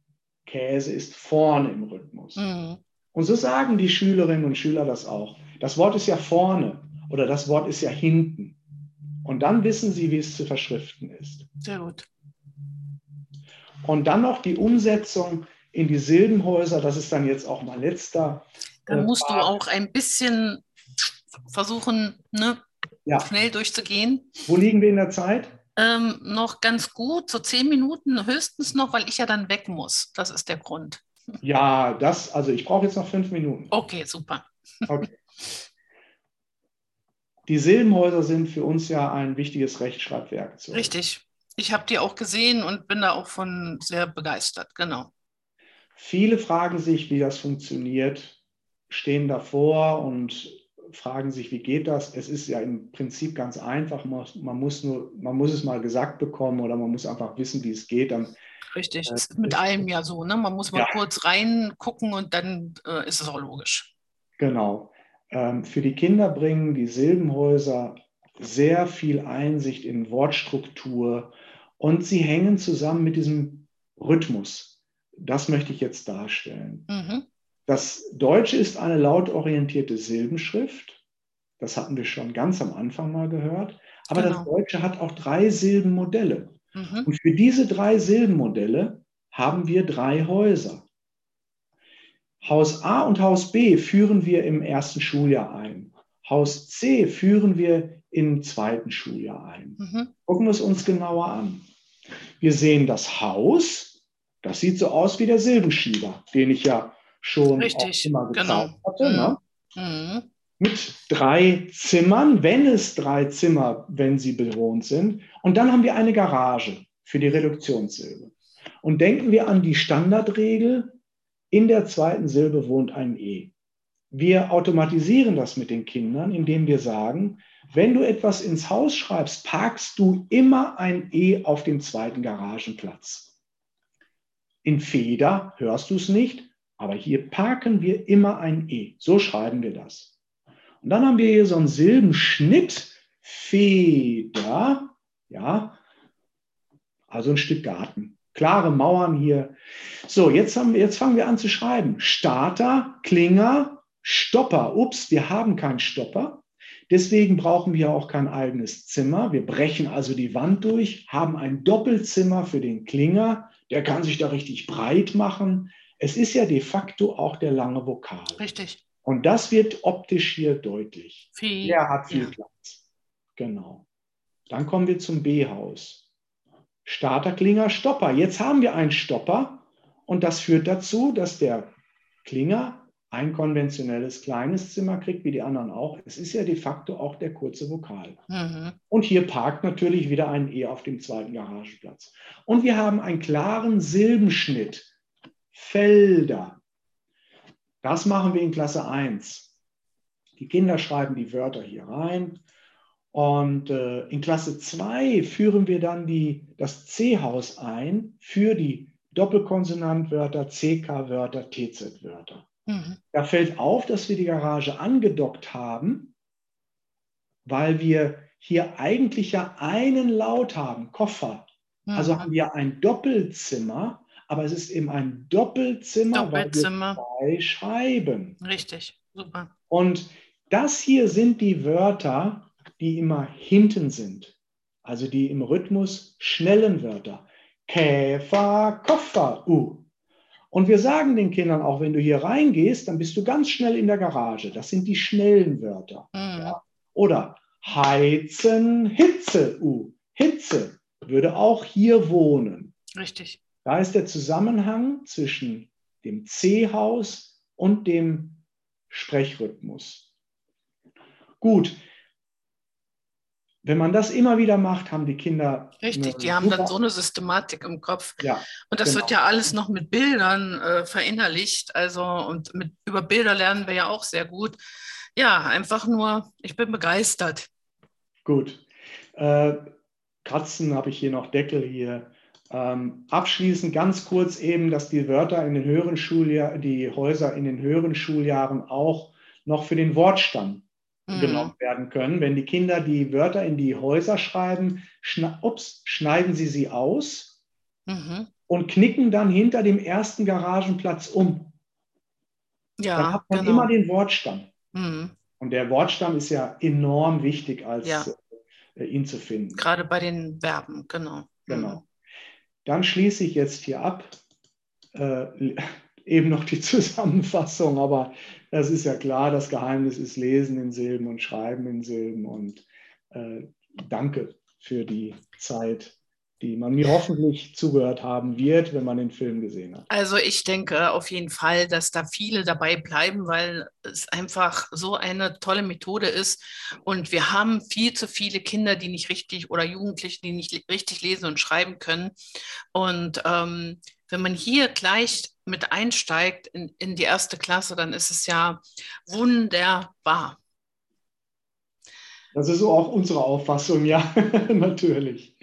Käse ist vorne im Rhythmus. Mhm. Und so sagen die Schülerinnen und Schüler das auch. Das Wort ist ja vorne oder das Wort ist ja hinten. Und dann wissen sie, wie es zu verschriften ist. Sehr gut. Und dann noch die Umsetzung in die Silbenhäuser. Das ist dann jetzt auch mein letzter. Dann äh, musst Part. du auch ein bisschen versuchen, ne, ja. schnell durchzugehen. Wo liegen wir in der Zeit? Ähm, noch ganz gut, so zehn Minuten höchstens noch, weil ich ja dann weg muss. Das ist der Grund. Ja, das, also ich brauche jetzt noch fünf Minuten. Okay, super. Okay. Die Silbenhäuser sind für uns ja ein wichtiges Rechtschreibwerkzeug. Richtig. Ich habe die auch gesehen und bin da auch von sehr begeistert, genau. Viele fragen sich, wie das funktioniert, stehen davor und fragen sich, wie geht das? Es ist ja im Prinzip ganz einfach. Man, muss, nur, man muss es mal gesagt bekommen oder man muss einfach wissen, wie es geht. Dann, Richtig, äh, ist mit allem ja so. Ne? Man muss mal ja. kurz reingucken und dann äh, ist es auch logisch. Genau. Ähm, für die Kinder bringen die Silbenhäuser sehr viel Einsicht in Wortstruktur und sie hängen zusammen mit diesem Rhythmus. Das möchte ich jetzt darstellen. Mhm. Das Deutsche ist eine lautorientierte Silbenschrift. Das hatten wir schon ganz am Anfang mal gehört. Aber genau. das Deutsche hat auch drei Silbenmodelle. Mhm. Und für diese drei Silbenmodelle haben wir drei Häuser. Haus A und Haus B führen wir im ersten Schuljahr ein. Haus C führen wir im zweiten Schuljahr ein. Mhm. Gucken wir es uns genauer an. Wir sehen das Haus, das sieht so aus wie der Silbenschieber, den ich ja schon Richtig, immer gezeigt genau. hatte. Ne? Mhm. Mit drei Zimmern, wenn es drei Zimmer, wenn sie bewohnt sind. Und dann haben wir eine Garage für die Reduktionssilbe. Und denken wir an die Standardregel, in der zweiten Silbe wohnt ein E. Wir automatisieren das mit den Kindern, indem wir sagen, wenn du etwas ins Haus schreibst, parkst du immer ein E auf dem zweiten Garagenplatz. In Feder hörst du es nicht, aber hier parken wir immer ein E. So schreiben wir das. Und dann haben wir hier so einen Silbenschnitt. Feder, ja, also ein Stück Garten. Klare Mauern hier. So, jetzt, haben jetzt fangen wir an zu schreiben. Starter, Klinger, Stopper. Ups, wir haben keinen Stopper. Deswegen brauchen wir auch kein eigenes Zimmer. Wir brechen also die Wand durch, haben ein Doppelzimmer für den Klinger. Der kann sich da richtig breit machen. Es ist ja de facto auch der lange Vokal. Richtig. Und das wird optisch hier deutlich. Viel, der hat viel ja. Platz. Genau. Dann kommen wir zum B-Haus. Starter, Klinger, Stopper. Jetzt haben wir einen Stopper und das führt dazu, dass der Klinger ein konventionelles kleines Zimmer kriegt, wie die anderen auch. Es ist ja de facto auch der kurze Vokal. Mhm. Und hier parkt natürlich wieder ein E auf dem zweiten Garagenplatz. Und wir haben einen klaren Silbenschnitt Felder. Das machen wir in Klasse 1. Die Kinder schreiben die Wörter hier rein. Und äh, in Klasse 2 führen wir dann die, das C-Haus ein für die Doppelkonsonantwörter, CK-Wörter, TZ-Wörter. Mhm. Da fällt auf, dass wir die Garage angedockt haben, weil wir hier eigentlich ja einen Laut haben, Koffer. Also mhm. Also haben wir ein Doppelzimmer aber es ist eben ein Doppelzimmer, Doppelzimmer. weil wir zwei schreiben. Richtig, super. Und das hier sind die Wörter, die immer hinten sind, also die im Rhythmus schnellen Wörter. Käfer, Koffer, U. Und wir sagen den Kindern auch, wenn du hier reingehst, dann bist du ganz schnell in der Garage. Das sind die schnellen Wörter. Mhm. Ja. Oder heizen, Hitze, U. Hitze würde auch hier wohnen. Richtig. Da ist der Zusammenhang zwischen dem C-Haus und dem Sprechrhythmus. Gut, wenn man das immer wieder macht, haben die Kinder. Richtig, die haben dann so eine Systematik im Kopf. Ja, und das genau. wird ja alles noch mit Bildern äh, verinnerlicht. Also, und mit, über Bilder lernen wir ja auch sehr gut. Ja, einfach nur, ich bin begeistert. Gut. Äh, Katzen habe ich hier noch Deckel hier. Ähm, abschließend ganz kurz eben, dass die Wörter in den höheren Schuljahren, die Häuser in den höheren Schuljahren auch noch für den Wortstamm mhm. genommen werden können. Wenn die Kinder die Wörter in die Häuser schreiben, schna ups, schneiden sie sie aus mhm. und knicken dann hinter dem ersten Garagenplatz um. Ja, dann hat man genau. immer den Wortstamm. Mhm. Und der Wortstamm ist ja enorm wichtig, als ja. äh, ihn zu finden. Gerade bei den Verben, genau. Genau. Dann schließe ich jetzt hier ab. Äh, eben noch die Zusammenfassung, aber das ist ja klar, das Geheimnis ist Lesen in Silben und Schreiben in Silben. Und äh, danke für die Zeit, die man mir hoffentlich zugehört haben wird, wenn man den Film gesehen hat. Also ich denke auf jeden Fall, dass da viele dabei bleiben, weil es einfach so eine tolle Methode ist. Und wir haben viel zu viele Kinder, die nicht richtig oder Jugendliche, die nicht richtig lesen und schreiben können. Und ähm, wenn man hier gleich mit einsteigt in, in die erste Klasse, dann ist es ja wunderbar. Das ist so auch unsere Auffassung, ja, natürlich.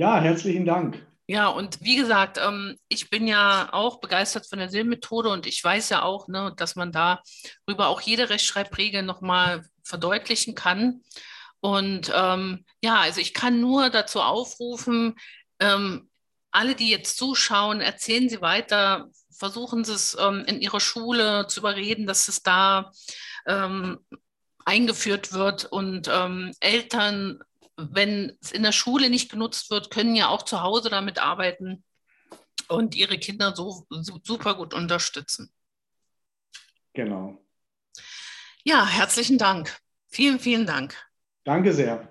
Ja, herzlichen Dank. Ja, und wie gesagt, ähm, ich bin ja auch begeistert von der SIL-Methode und ich weiß ja auch, ne, dass man darüber auch jede Rechtschreibregel nochmal verdeutlichen kann. Und ähm, ja, also ich kann nur dazu aufrufen, ähm, alle, die jetzt zuschauen, erzählen Sie weiter, versuchen Sie es ähm, in Ihrer Schule zu überreden, dass es da ähm, eingeführt wird und ähm, Eltern, wenn es in der Schule nicht genutzt wird, können ja auch zu Hause damit arbeiten und ihre Kinder so, so super gut unterstützen. Genau. Ja, herzlichen Dank. Vielen, vielen Dank. Danke sehr.